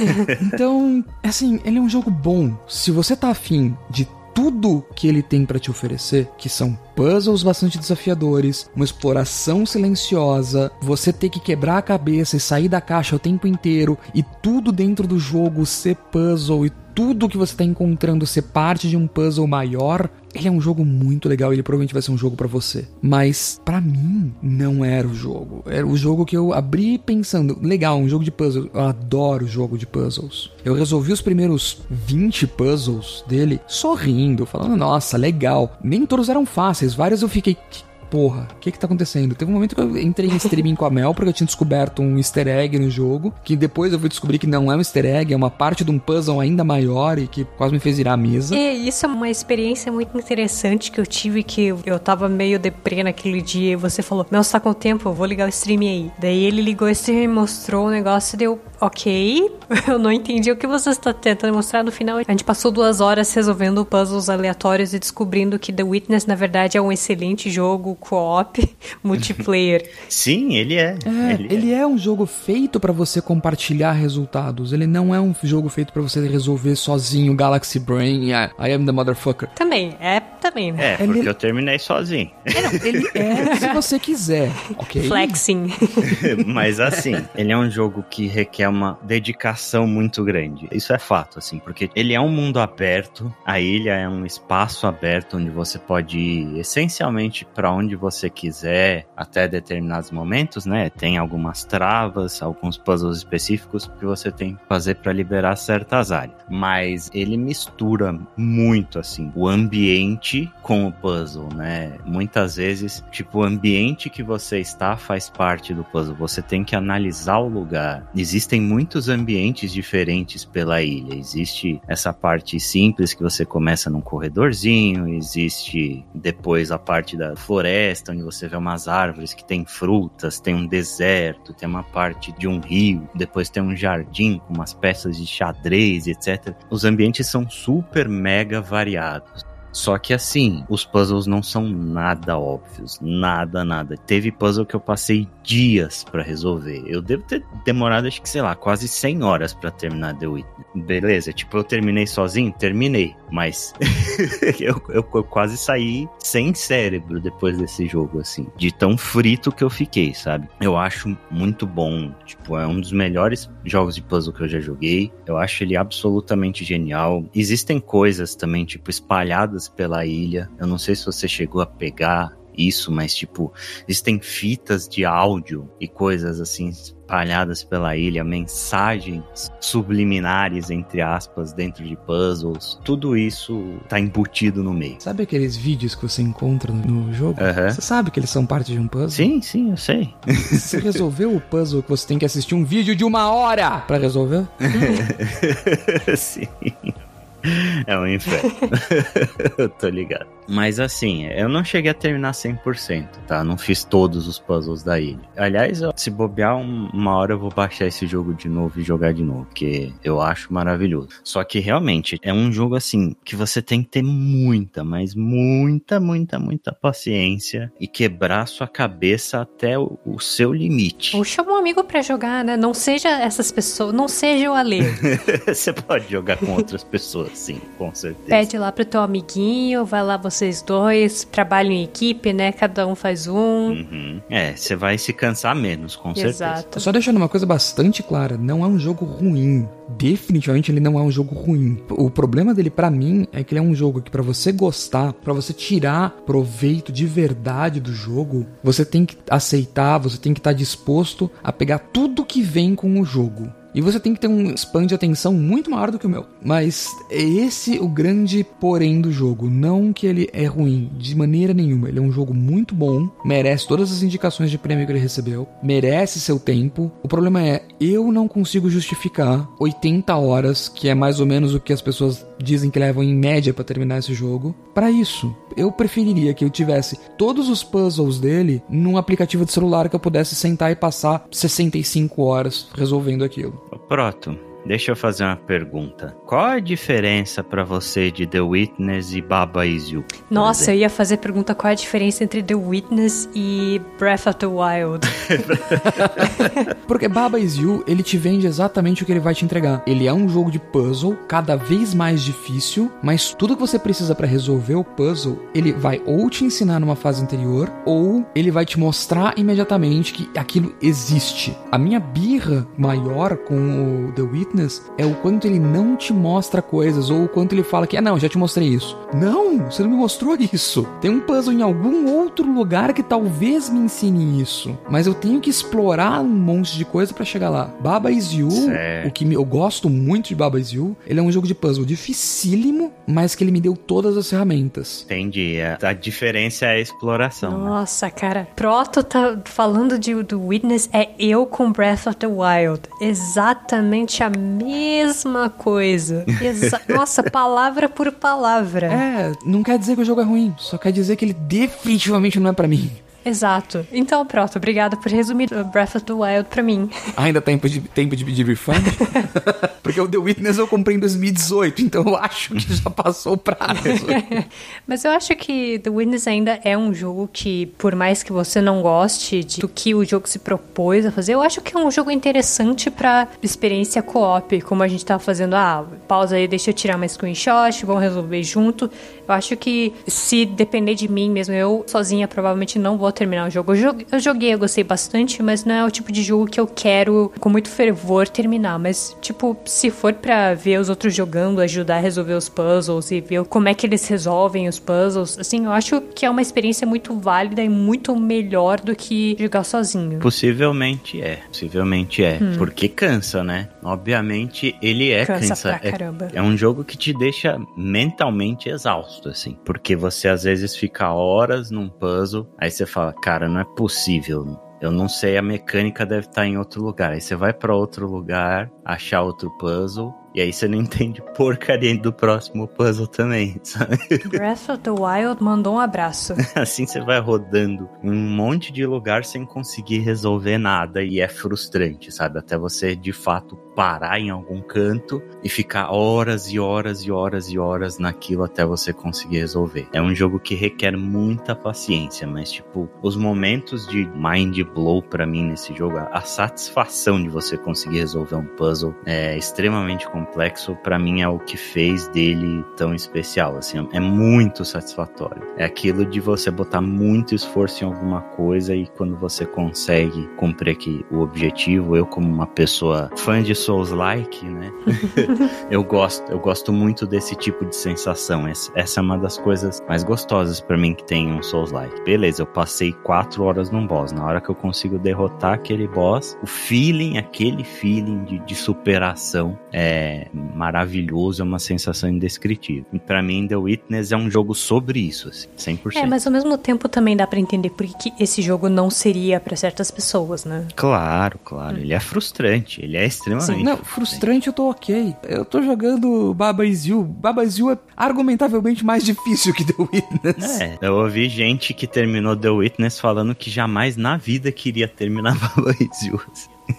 [SPEAKER 2] então, assim, ele é um jogo bom. Se você tá afim de tudo que ele tem para te oferecer, que são puzzles bastante desafiadores, uma exploração silenciosa, você ter que quebrar a cabeça e sair da caixa o tempo inteiro e tudo dentro do jogo ser puzzle e tudo que você está encontrando ser parte de um puzzle maior, ele é um jogo muito legal, ele provavelmente vai ser um jogo para você. Mas para mim não era o jogo. Era o jogo que eu abri pensando, legal, um jogo de puzzles. Eu adoro jogo de puzzles. Eu resolvi os primeiros 20 puzzles dele sorrindo, falando, nossa, legal. Nem todos eram fáceis, vários eu fiquei porra, o que que tá acontecendo? Teve um momento que eu entrei em streaming com a Mel, porque eu tinha descoberto um easter egg no jogo, que depois eu fui descobrir que não é um easter egg, é uma parte de um puzzle ainda maior e que quase me fez virar a mesa.
[SPEAKER 3] E isso é uma experiência muito interessante que eu tive, que eu tava meio deprê naquele dia e você falou, Mel, você tá com tempo, eu vou ligar o stream aí. Daí ele ligou o stream e mostrou o negócio e deu, ok, eu não entendi o que você está tentando mostrar no final. A gente passou duas horas resolvendo puzzles aleatórios e descobrindo que The Witness, na verdade, é um excelente jogo co-op multiplayer.
[SPEAKER 1] Sim, ele é.
[SPEAKER 2] É,
[SPEAKER 1] ele,
[SPEAKER 2] ele é. um jogo feito pra você compartilhar resultados. Ele não é um jogo feito pra você resolver sozinho Galaxy Brain, I, I am the motherfucker.
[SPEAKER 3] Também, é também, né?
[SPEAKER 1] É, porque eu terminei sozinho.
[SPEAKER 2] É, não, ele é se você quiser, ok?
[SPEAKER 3] Flexing.
[SPEAKER 1] Mas assim, ele é um jogo que requer uma dedicação muito grande. Isso é fato, assim, porque ele é um mundo aberto, a ilha é um espaço aberto onde você pode ir essencialmente para onde você quiser até determinados momentos, né? Tem algumas travas, alguns puzzles específicos que você tem que fazer para liberar certas áreas. Mas ele mistura muito, assim, o ambiente com o puzzle, né? Muitas vezes, tipo, o ambiente que você está faz parte do puzzle. Você tem que analisar o lugar. Existem muitos ambientes diferentes pela ilha. Existe essa parte simples que você começa num corredorzinho, existe depois a parte da floresta, onde você vê umas árvores que tem frutas, tem um deserto, tem uma parte de um rio, depois tem um jardim com umas peças de xadrez, etc. Os ambientes são super mega variados. Só que assim, os puzzles não são nada óbvios, nada, nada. Teve puzzle que eu passei dias para resolver. Eu devo ter demorado, acho que sei lá, quase 100 horas para terminar The Witness. Beleza, tipo, eu terminei sozinho? Terminei, mas eu, eu, eu, quase saí sem cérebro depois desse jogo, assim, de tão frito que eu fiquei, sabe? Eu acho muito bom, tipo, é um dos melhores jogos de puzzle que eu já joguei. Eu acho ele absolutamente genial. Existem coisas também, tipo, espalhadas pela ilha. Eu não sei se você chegou a pegar isso, mas tipo, existem fitas de áudio e coisas assim espalhadas pela ilha, mensagens subliminares, entre aspas, dentro de puzzles. Tudo isso tá embutido no meio.
[SPEAKER 2] Sabe aqueles vídeos que você encontra no jogo?
[SPEAKER 1] Uhum.
[SPEAKER 2] Você sabe que eles são parte de um puzzle?
[SPEAKER 1] Sim, sim, eu sei.
[SPEAKER 2] Você resolveu o puzzle que você tem que assistir um vídeo de uma hora para resolver?
[SPEAKER 1] sim. É um inferno. eu tô ligado. Mas assim, eu não cheguei a terminar 100%, tá? Não fiz todos os puzzles da ilha. Aliás, se bobear uma hora eu vou baixar esse jogo de novo e jogar de novo, porque eu acho maravilhoso. Só que realmente é um jogo assim que você tem que ter muita, mas muita, muita, muita paciência e quebrar sua cabeça até o, o seu limite.
[SPEAKER 3] Ou chama um amigo para jogar, né? Não seja essas pessoas, não seja o Ale.
[SPEAKER 1] você pode jogar com outras pessoas, sim, com certeza.
[SPEAKER 3] Pede lá pro teu amiguinho, vai lá você vocês dois, trabalham em equipe, né? Cada um faz um.
[SPEAKER 1] Uhum. É, você vai se cansar menos, com
[SPEAKER 3] Exato.
[SPEAKER 1] certeza.
[SPEAKER 2] Só deixando uma coisa bastante clara, não é um jogo ruim. Definitivamente ele não é um jogo ruim. O problema dele para mim é que ele é um jogo que para você gostar, para você tirar proveito de verdade do jogo, você tem que aceitar, você tem que estar tá disposto a pegar tudo que vem com o jogo. E você tem que ter um span de atenção muito maior do que o meu. Mas é esse o grande porém do jogo. Não que ele é ruim, de maneira nenhuma. Ele é um jogo muito bom, merece todas as indicações de prêmio que ele recebeu, merece seu tempo. O problema é, eu não consigo justificar 80 horas, que é mais ou menos o que as pessoas dizem que levam em média para terminar esse jogo, para isso. Eu preferiria que eu tivesse todos os puzzles dele num aplicativo de celular que eu pudesse sentar e passar 65 horas resolvendo aquilo.
[SPEAKER 1] Proto, Deixa eu fazer uma pergunta. Qual a diferença para você de The Witness e Baba Is You?
[SPEAKER 3] Nossa, eu ia fazer pergunta qual é a diferença entre The Witness e Breath of the Wild.
[SPEAKER 2] Porque Baba Is You, ele te vende exatamente o que ele vai te entregar. Ele é um jogo de puzzle cada vez mais difícil, mas tudo que você precisa para resolver o puzzle, ele vai ou te ensinar numa fase anterior, ou ele vai te mostrar imediatamente que aquilo existe. A minha birra maior com o The Witness Witness é o quanto ele não te mostra coisas, ou o quanto ele fala que, ah, não, já te mostrei isso. Não, você não me mostrou isso. Tem um puzzle em algum outro lugar que talvez me ensine isso. Mas eu tenho que explorar um monte de coisa para chegar lá. Baba Is You,
[SPEAKER 1] Certo.
[SPEAKER 2] o que me- eu gosto muito de Baba Is You, ele é um jogo de puzzle dificílimo, mas que ele me deu todas as ferramentas.
[SPEAKER 1] Entendi. A, a diferença é a exploração. né?
[SPEAKER 3] Nossa, cara. Proto tá falando de, do Witness é eu com Breath of the Wild. Exatamente a mesma coisa. Exa Nossa, palavra por palavra.
[SPEAKER 2] É, não quer dizer que o jogo é ruim, só quer dizer que ele definitivamente não é pra mim.
[SPEAKER 3] Exato. Então, Proto, obrigada por resumir Breath of the Wild pra mim.
[SPEAKER 2] Ainda tem tempo de, tempo de pedir refund? Porque o The Witness eu comprei em 2018, então eu acho que já passou o prazo.
[SPEAKER 3] Mas eu acho que The Witness ainda é um jogo que, por mais que você não goste de- do que o jogo se propôs a fazer, eu acho que é um jogo interessante pra experiência co-op, como a gente tava fazendo. Ah, pausa aí, deixa eu tirar uma screenshot, vamos resolver junto. Eu acho que se depender de mim mesmo, eu sozinha provavelmente não vou terminar o jogo. Eu joguei, eu gostei bastante, mas não é o tipo de jogo que eu quero com muito fervor terminar. Mas, tipo, se for pra ver os outros jogando, ajudar a resolver os puzzles e ver como é que eles resolvem os puzzles, assim, eu acho que é uma experiência muito válida e muito melhor do que jogar sozinho.
[SPEAKER 1] Possivelmente é. Possivelmente é. Porque cansa, né? Obviamente ele é
[SPEAKER 3] Cansa
[SPEAKER 1] cansa.
[SPEAKER 3] pra
[SPEAKER 1] é,
[SPEAKER 3] caramba.
[SPEAKER 1] é um jogo que te deixa mentalmente exausto, assim. Porque você às vezes fica horas num puzzle, aí você fala, cara, não é possível. Eu não sei, a mecânica deve estar em outro lugar. Aí você vai pra outro lugar, achar outro puzzle, e aí você não entende porcaria do próximo puzzle também, sabe?
[SPEAKER 3] Breath of the Wild mandou um abraço.
[SPEAKER 1] Assim você vai rodando em um monte de lugar sem conseguir resolver nada e é frustrante, sabe? Até você de fato parar em algum canto e ficar horas e horas e horas e horas naquilo até você conseguir resolver. É um jogo que requer muita paciência, mas tipo, os momentos de mind blow pra mim nesse jogo, a- satisfação de você conseguir resolver um puzzle é extremamente complexo, pra mim é o que fez dele tão especial, assim, é muito satisfatório. É aquilo de você botar muito esforço em alguma coisa e quando você consegue cumprir aqui o objetivo, eu como uma pessoa fã de Souls-like, né? eu gosto, eu gosto muito desse tipo de sensação. Essa, essa é uma das coisas mais gostosas pra mim que tem um Souls-like. Beleza, eu passei quatro horas num boss. Na hora que eu consigo derrotar aquele boss, o feeling, aquele feeling de, de superação é maravilhoso, é uma sensação indescritível. E pra mim, The Witness é um jogo sobre isso, assim, 100%.
[SPEAKER 3] É, mas ao mesmo tempo também dá pra entender por que que esse jogo não seria pra certas pessoas, né?
[SPEAKER 1] Claro, claro. Ele é frustrante. Ele é extremamente
[SPEAKER 2] Não, frustrante eu tô ok. Eu tô jogando Baba Is You. Baba Is You é argumentavelmente mais difícil que The Witness.
[SPEAKER 1] É, eu ouvi gente que terminou The Witness falando que jamais na vida queria terminar Baba Is You.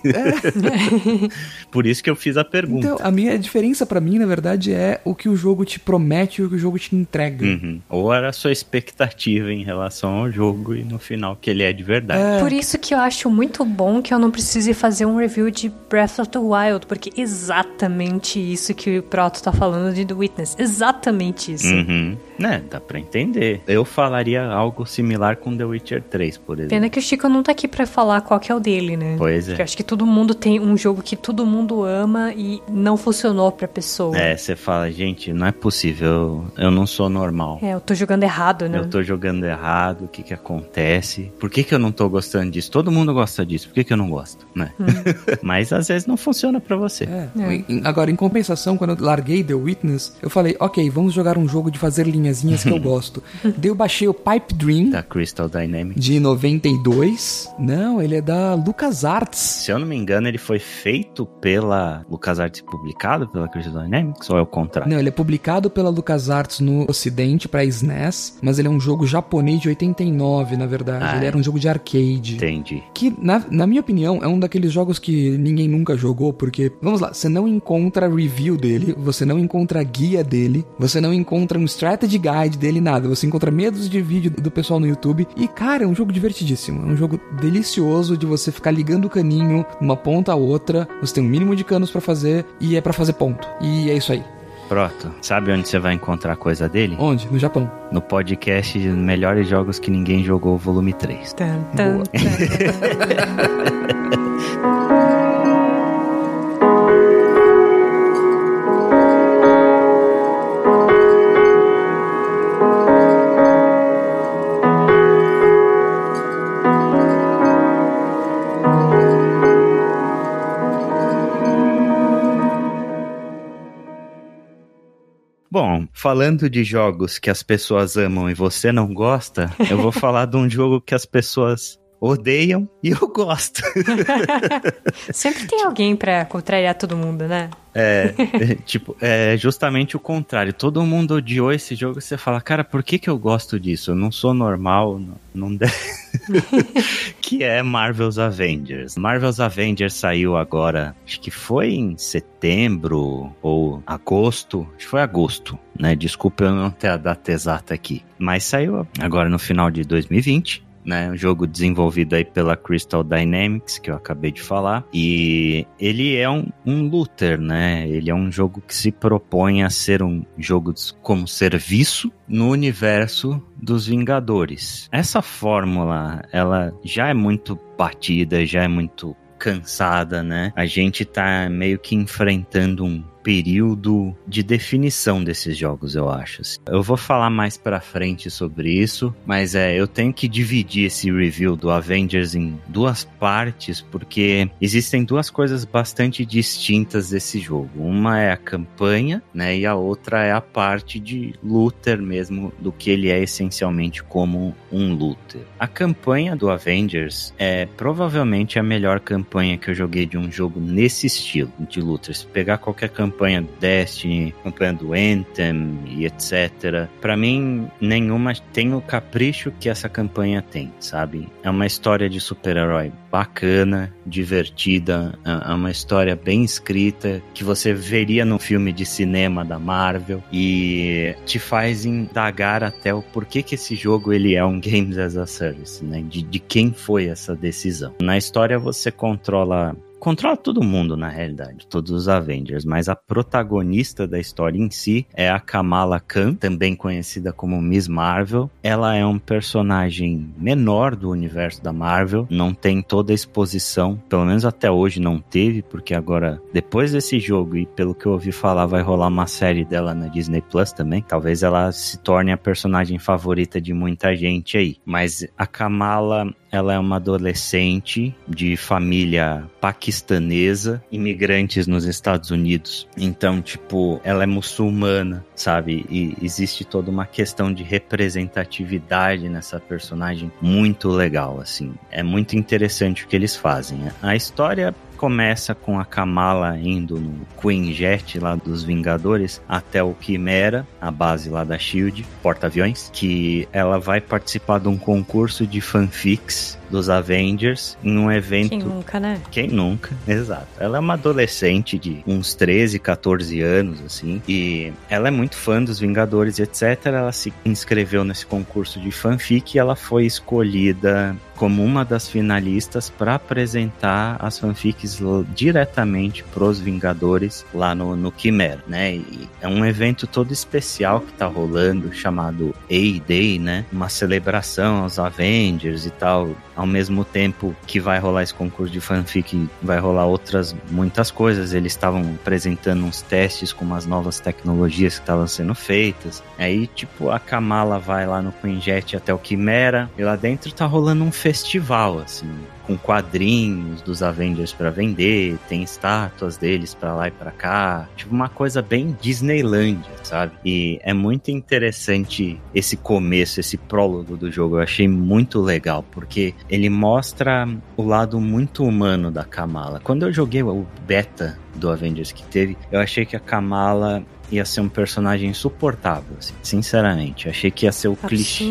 [SPEAKER 1] Por isso que eu fiz a pergunta.
[SPEAKER 2] Então, a minha diferença pra mim, na verdade, é o que o jogo te promete e o que o jogo te entrega.
[SPEAKER 1] Uhum. Ou era a sua expectativa em relação ao jogo e no final que ele é de verdade.
[SPEAKER 2] É.
[SPEAKER 3] Por isso que eu acho muito bom que eu não precise fazer um review de Breath of the Wild, porque exatamente isso que o Proto tá falando de The Witness. Exatamente isso.
[SPEAKER 1] Uhum. Né, dá pra entender. Eu falaria algo similar com The Witcher 3, por exemplo.
[SPEAKER 3] Pena que o Chico não tá aqui pra falar qual que é o dele, né?
[SPEAKER 1] Pois
[SPEAKER 3] Porque eu
[SPEAKER 1] é.
[SPEAKER 3] Acho que todo mundo tem um jogo que todo mundo ama e não funcionou pra pessoa.
[SPEAKER 1] É, você fala, gente, não é possível, eu não sou normal.
[SPEAKER 3] É, eu tô jogando errado, né?
[SPEAKER 1] Eu tô jogando errado, o que que acontece? Por que que eu não tô gostando disso? Todo mundo gosta disso, por que que eu não gosto, né? Mas às vezes não funciona pra você.
[SPEAKER 2] É.
[SPEAKER 3] É.
[SPEAKER 2] Agora, em compensação, quando eu larguei The Witness, eu falei, ok, vamos jogar um jogo de fazer linhazinhas que eu gosto. Daí eu baixei o Pipe Dream
[SPEAKER 1] Da Crystal Dynamics.
[SPEAKER 2] de 92. Não, ele é da LucasArts.
[SPEAKER 1] Se eu não me engano, ele foi feito pela LucasArts e publicado pela Crystal Dynamics, ou é o contrário?
[SPEAKER 2] Não, ele é publicado pela LucasArts no ocidente pra SNES, mas ele é um jogo japonês de 89, na verdade.
[SPEAKER 1] Ah,
[SPEAKER 2] ele
[SPEAKER 1] é.
[SPEAKER 2] era um jogo de arcade.
[SPEAKER 1] Entendi.
[SPEAKER 2] Que, na, na minha opinião, é um daqueles jogos que ninguém nunca jogou, porque, vamos lá, você não encontra review dele, você não encontra guia dele, você não encontra um strategy guide dele, nada. Você encontra medos de vídeo do pessoal no YouTube. E, cara, é um jogo divertidíssimo. É um jogo delicioso de você ficar ligando o caninho de uma ponta a outra. Você tem um mínimo de canos pra fazer e é pra fazer ponto. E é isso aí.
[SPEAKER 1] Pronto. Sabe onde você vai encontrar coisa dele?
[SPEAKER 2] Onde? No Japão.
[SPEAKER 1] No podcast Melhores Jogos que Ninguém Jogou, volume 3.
[SPEAKER 3] Tan, tan,
[SPEAKER 1] Bom, falando de jogos que as pessoas amam e você não gosta, eu vou falar de um jogo que as pessoas odeiam e eu gosto.
[SPEAKER 3] Sempre tem alguém pra contrariar todo mundo, né?
[SPEAKER 1] É, é, tipo, é justamente o contrário. Todo mundo odiou esse jogo e você fala, cara, por que que eu gosto disso? Eu não sou normal, não, não deve... que é Marvel's Avengers. Marvel's Avengers saiu agora, acho que foi em setembro ou agosto, acho que foi agosto, né? Desculpa eu não ter a data exata aqui. Mas saiu agora no final de 2020 né? Um jogo desenvolvido aí pela Crystal Dynamics, que eu acabei de falar. E ele é um, um looter, né? Ele é um jogo que se propõe a ser um jogo como serviço no universo dos Vingadores. Essa fórmula, ela já é muito batida, já é muito cansada, né? A gente tá meio que enfrentando um período de definição desses jogos, eu acho. Assim. Eu vou falar mais pra frente sobre isso, mas é, eu tenho que dividir esse review do Avengers em duas partes, porque existem duas coisas bastante distintas desse jogo. Uma é a campanha, né, e a outra é a parte de looter mesmo, do que ele é essencialmente como um looter. A campanha do Avengers é provavelmente a melhor campanha que eu joguei de um jogo nesse estilo de looter. Se pegar qualquer campanha campanha do Destiny, campanha do Anthem e etc. Para mim, nenhuma tem o capricho que essa campanha tem, sabe? É uma história de super-herói bacana, divertida, é, é uma história bem escrita que você veria no filme de cinema da Marvel e te faz indagar até o porquê que esse jogo ele é um Games as a Service, né? De, de quem foi essa decisão. Na história você controla controla todo mundo, na realidade, todos os Avengers, mas a protagonista da história em si é a Kamala Khan, também conhecida como Miss Marvel. Ela é um personagem menor do universo da Marvel, não tem toda a exposição, pelo menos até hoje não teve, porque agora, depois desse jogo, e pelo que eu ouvi falar, vai rolar uma série dela na Disney Plus também. Talvez ela se torne a personagem favorita de muita gente aí. Mas a Kamala, ela é uma adolescente de família paquistanesa, imigrantes nos Estados Unidos. Então, tipo, ela é muçulmana, sabe? E existe toda uma questão de representatividade nessa personagem muito legal, assim. É muito interessante o que eles fazem. A história começa com a Kamala indo no Queen Jet lá dos Vingadores até o Quimera, a base lá da Shield, porta-aviões, que ela vai participar de um concurso de fanfics dos Avengers em um evento. Quem
[SPEAKER 3] nunca, né?
[SPEAKER 1] Quem nunca, exato. Ela é uma adolescente de uns 13, 14 anos, assim, e ela é muito fã dos Vingadores, etc. Ela se inscreveu nesse concurso de fanfic e ela foi escolhida como uma das finalistas para apresentar as fanfics diretamente pros Vingadores lá no, no Quimera, né? E é um evento todo especial que tá rolando, chamado A-Day, né? Uma celebração aos Avengers e tal. Ao mesmo tempo que vai rolar esse concurso de fanfic, vai rolar outras muitas coisas. Eles estavam apresentando uns testes com umas novas tecnologias que estavam sendo feitas. Aí, tipo, a Kamala vai lá no Quinjet até o Quimera e lá dentro tá rolando um festival, assim, com quadrinhos dos Avengers para vender, tem estátuas deles para lá e para cá, tipo uma coisa bem Disneylandia, sabe? E é muito interessante esse começo, esse prólogo do jogo. Eu achei muito legal porque ele mostra o lado muito humano da Kamala. Quando eu joguei o beta do Avengers que teve, eu achei que a Kamala ia ser um personagem insuportável, assim, sinceramente. Achei que ia ser o clichê.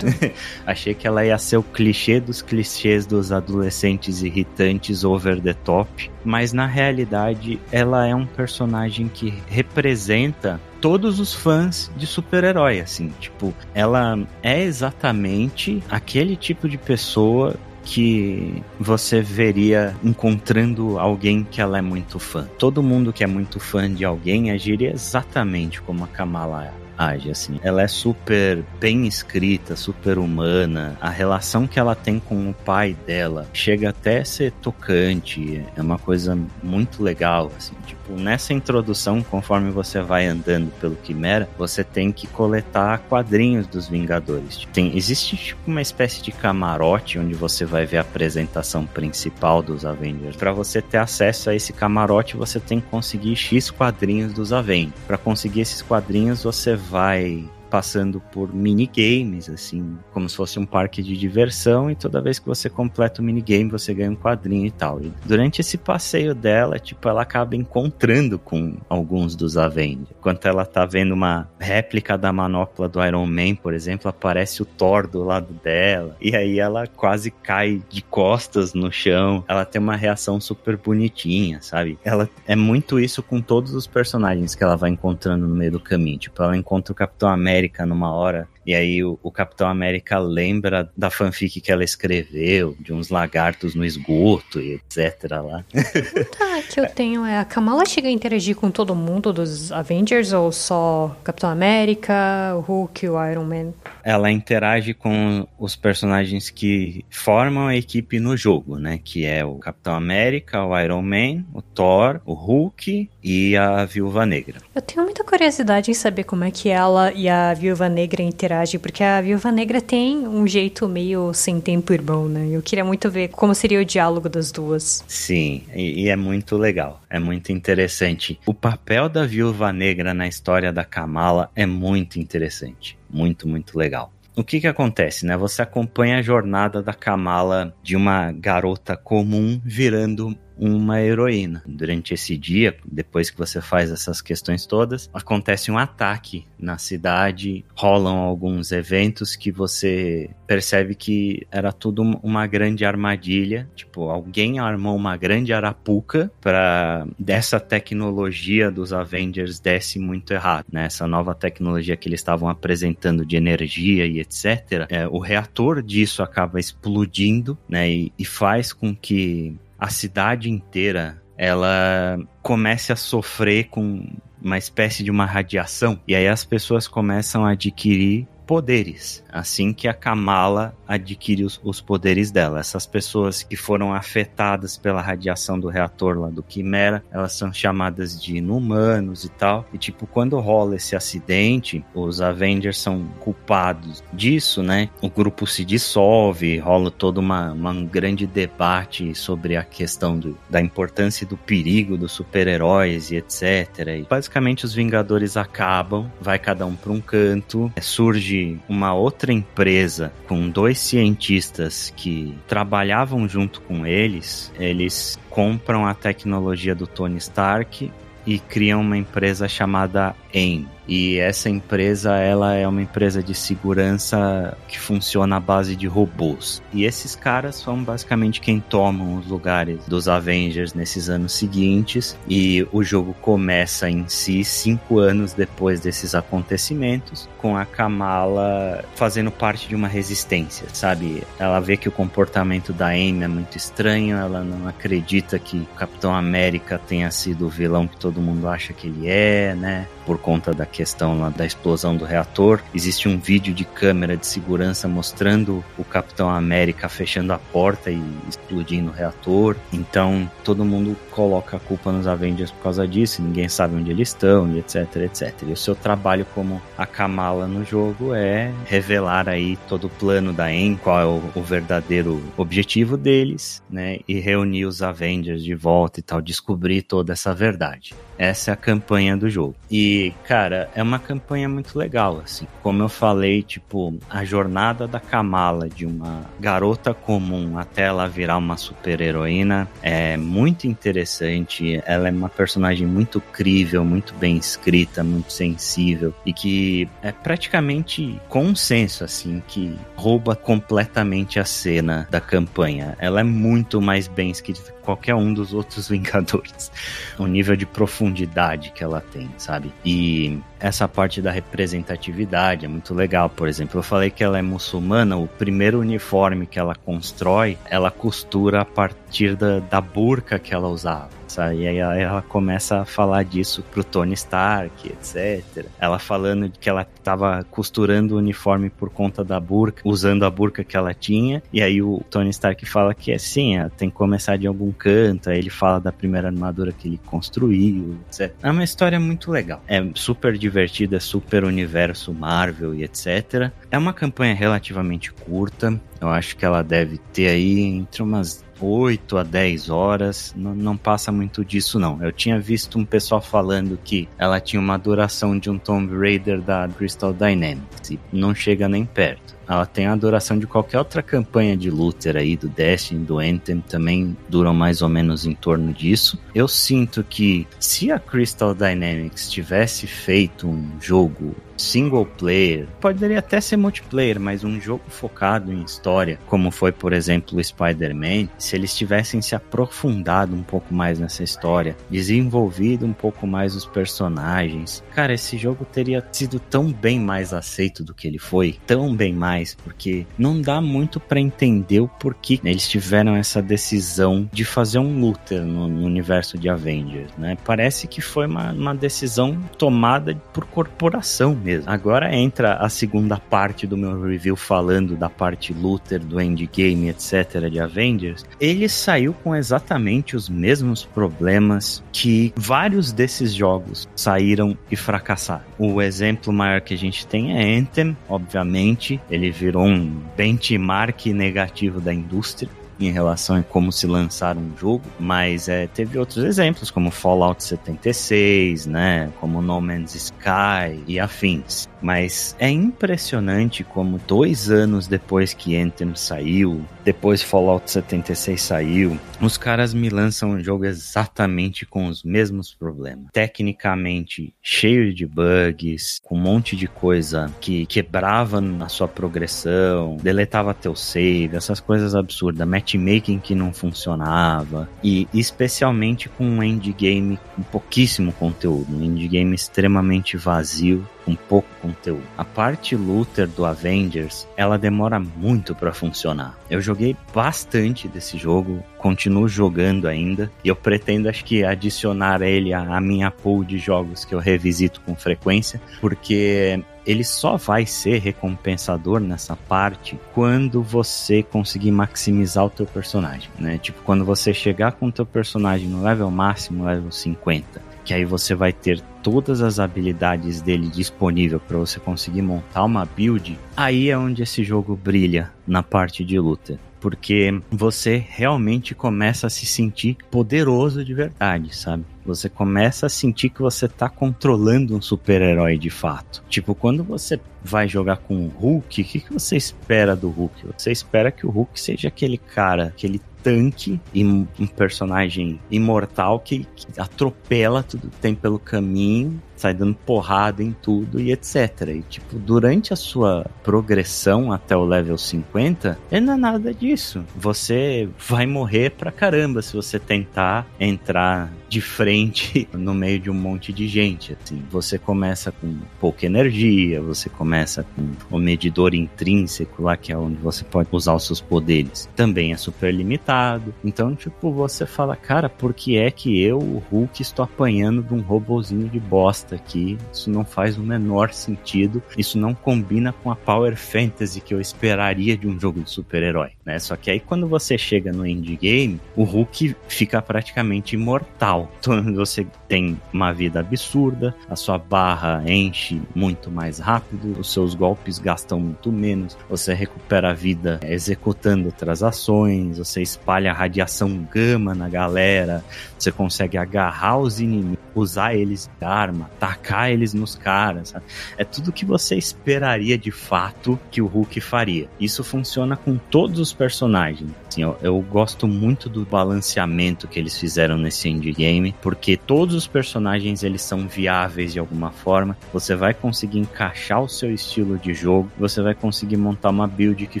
[SPEAKER 1] Achei que ela ia ser o clichê dos clichês dos adolescentes irritantes over the top. Mas na realidade, ela é um personagem que representa todos os fãs de super-herói, assim, tipo, ela é exatamente aquele tipo de pessoa que você veria encontrando alguém que ela é muito fã. Todo mundo que é muito fã de alguém agiria exatamente como a Kamala age, assim. Ela é super bem escrita, super humana. A relação que ela tem com o pai dela chega até a ser tocante. É uma coisa muito legal, assim. Tipo, nessa introdução, conforme você vai andando pelo Quimera, você tem que coletar quadrinhos dos Vingadores. Tem, existe tipo uma espécie de camarote onde você vai ver a apresentação principal dos Avengers. Para você ter acesso a esse camarote, você tem que conseguir X quadrinhos dos Avengers. Para conseguir esses quadrinhos, você vai passando por minigames, assim, como se fosse um parque de diversão, e toda vez que você completa o minigame, você ganha um quadrinho e tal. E durante esse passeio dela, tipo, ela acaba encontrando com alguns dos Avengers. Enquanto ela tá vendo uma réplica da manopla do Iron Man, por exemplo, aparece o Thor do lado dela, e aí ela quase cai de costas no chão. Ela tem uma reação super bonitinha, sabe? Ela é muito isso com todos os personagens que ela vai encontrando no meio do caminho. Tipo, ela encontra o Capitão América América numa hora e aí o, o, Capitão América lembra da fanfic que ela escreveu, de uns lagartos no esgoto e etc lá.
[SPEAKER 3] Tá, que eu tenho é, a Kamala chega a interagir com todo mundo dos Avengers ou só Capitão América, o Hulk, o Iron Man?
[SPEAKER 1] Ela interage com os personagens que formam a equipe no jogo, né? Que é o Capitão América, o Iron Man, o Thor, o Hulk e a Viúva Negra.
[SPEAKER 3] Eu tenho muita curiosidade em saber como é que ela e a Viúva Negra interagem interage, porque a Viúva Negra tem um jeito meio sem tempo irmão, né? Eu queria muito ver como seria o diálogo das duas.
[SPEAKER 1] Sim, e, e é muito legal, é muito interessante. O papel da Viúva Negra na história da Kamala é muito interessante, muito, muito legal o que que acontece, né? Você acompanha a jornada da Kamala de uma garota comum virando uma heroína. Durante esse dia, depois que você faz essas questões todas, acontece um ataque na cidade, rolam alguns eventos que você percebe que era tudo uma grande armadilha. Tipo, alguém armou uma grande arapuca para dessa tecnologia dos Avengers desse muito errado, né? Essa nova tecnologia que eles estavam apresentando de energia e etc. É, o reator disso acaba explodindo, né? e, e faz com que a cidade inteira ela comece a sofrer com uma espécie de uma radiação. E aí as pessoas começam a adquirir poderes, assim que a Kamala adquire os, os, poderes dela. Essas pessoas que foram afetadas pela radiação do reator lá do Quimera, elas são chamadas de inumanos e tal. E tipo, quando rola esse acidente, os Avengers são culpados disso, né? O grupo se dissolve, rola todo uma, uma um grande debate sobre a questão do, da importância do perigo dos super-heróis e etc. E basicamente os Vingadores acabam, vai cada um para um canto, surge uma outra empresa com dois cientistas que trabalhavam junto com eles, eles compram a tecnologia do Tony Stark e criam uma empresa chamada AIM. E essa empresa, ela é uma empresa de segurança que funciona à base de robôs. E esses caras são basicamente quem tomam os lugares dos Avengers nesses anos seguintes. E o jogo começa em si cinco anos depois desses acontecimentos, com a Kamala fazendo parte de uma resistência, sabe? Ela vê que o comportamento da Amy é muito estranho, ela não acredita que o Capitão América tenha sido o vilão que todo mundo acha que ele é, né? Por conta da questão lá da explosão do reator. Existe um vídeo de câmera de segurança mostrando o Capitão América fechando a porta e explodindo o reator. Então todo mundo coloca a culpa nos Avengers por causa disso, ninguém sabe onde eles estão e etc, etc. E o seu trabalho como a Kamala no jogo é revelar aí todo o plano da EN, qual é o, o verdadeiro objetivo deles, né? E reunir os Avengers de volta e tal, descobrir toda essa verdade. Essa é a campanha do jogo. E, cara, é uma campanha muito legal, assim. Como eu falei, tipo, a jornada da Kamala de uma garota comum até ela virar uma super-heroína é muito interessante. Ela é uma personagem muito crível, muito bem escrita, muito sensível e que é praticamente consenso, assim, que rouba completamente a cena da campanha. Ela é muito mais bem escrita qualquer um dos outros Vingadores. O nível de profundidade que ela tem, sabe? E essa parte da representatividade é muito legal. Por exemplo, eu falei que ela é muçulmana, o primeiro uniforme que ela constrói, ela costura a partir da, da burca que ela usava. Sabe? E aí ela começa a falar disso pro Tony Stark, etc. Ela falando que ela tava costurando o uniforme por conta da burca, usando a burca que ela tinha. E aí o Tony Stark fala que é sim, tem que começar de algum canto. Aí ele fala da primeira armadura que ele construiu, etc. É uma história muito legal. É super divertida, é super universo Marvel e etc. É uma campanha relativamente curta. Eu acho que ela deve ter aí entre umas 8 a 10 horas, não, não, passa muito disso não. Eu tinha visto um pessoal falando que ela tinha uma duração de um Tomb Raider da Crystal Dynamics e não chega nem perto. Ela tem a duração de qualquer outra campanha de looter aí, do Destiny, do Anthem, também duram mais ou menos em torno disso. Eu sinto que se a Crystal Dynamics tivesse feito um jogo single player, poderia até ser multiplayer, mas um jogo focado em história, como foi, por exemplo, o Spider-Man, se eles tivessem se aprofundado um pouco mais nessa história, desenvolvido um pouco mais os personagens, cara, esse jogo teria sido tão bem mais aceito do que ele foi, tão bem mais, porque não dá muito para entender o porquê eles tiveram essa decisão de fazer um looter no, no universo de Avengers, né? Parece que foi uma, uma decisão tomada por corporação mesmo. Agora entra a segunda parte do meu review falando da parte looter, do endgame, etc. de Avengers. Ele saiu com exatamente os mesmos problemas que vários desses jogos saíram e fracassaram. O exemplo maior que a gente tem é Anthem, obviamente. Ele virou um benchmark negativo da indústria em relação a como se lançar um jogo, mas é, teve outros exemplos, como Fallout 76, né, como No Man's Sky e afins. Mas é impressionante como dois anos depois que Anthem saiu, depois Fallout 76 saiu, os caras me lançam um jogo exatamente com os mesmos problemas. Tecnicamente cheio de bugs, com um monte de coisa que quebrava na sua progressão, deletava teu save, essas coisas absurdas, matchmaking que não funcionava, e especialmente com um endgame com pouquíssimo conteúdo, um endgame extremamente vazio com pouco conteúdo. A parte looter do Avengers, ela demora muito para funcionar. Eu joguei bastante desse jogo, continuo jogando ainda, e eu pretendo acho que adicionar ele à minha pool de jogos que eu revisito com frequência, porque ele só vai ser recompensador nessa parte quando você conseguir maximizar o teu personagem, né? Tipo, quando você chegar com o teu personagem no level máximo, level 50, que aí você vai ter todas as habilidades dele disponível para você conseguir montar uma build, aí é onde esse jogo brilha na parte de luta. Porque você realmente começa a se sentir poderoso de verdade, sabe? Você começa a sentir que você tá controlando um super-herói de fato. Tipo, quando você vai jogar com o Hulk, o que, que você espera do Hulk? Você espera que o Hulk seja aquele cara, aquele tanque e um personagem imortal que, que atropela tudo que tem pelo caminho sai dando porrada em tudo e etc. E tipo, durante a sua progressão até o level 50, ele não é nada disso. Você vai morrer pra caramba se você tentar entrar de frente no meio de um monte de gente. Assim, você começa com pouca energia, você começa com o medidor intrínseco lá, que é onde você pode usar os seus poderes. Também é super limitado. Então, tipo, você fala, cara, por que é que eu, o Hulk, estou apanhando de um robozinho de bosta? Aqui. Isso não faz o menor sentido. Isso não combina com a Power Fantasy que eu esperaria de um jogo de super-herói, né? Só que aí quando você chega no endgame, o Hulk fica praticamente imortal. Então você tem uma vida absurda, a sua barra enche muito mais rápido, os seus golpes gastam muito menos, você recupera a vida executando outras ações, você espalha radiação gama na galera, você consegue agarrar os inimigos, usar eles de arma, tacar eles nos caras, sabe? É tudo que você esperaria de fato que o Hulk faria. Isso funciona com todos os personagens. Assim, eu, eu gosto muito do balanceamento que eles fizeram nesse endgame, porque todos os personagens eles são viáveis de alguma forma. Você vai conseguir encaixar o seu estilo de jogo, você vai conseguir montar uma build que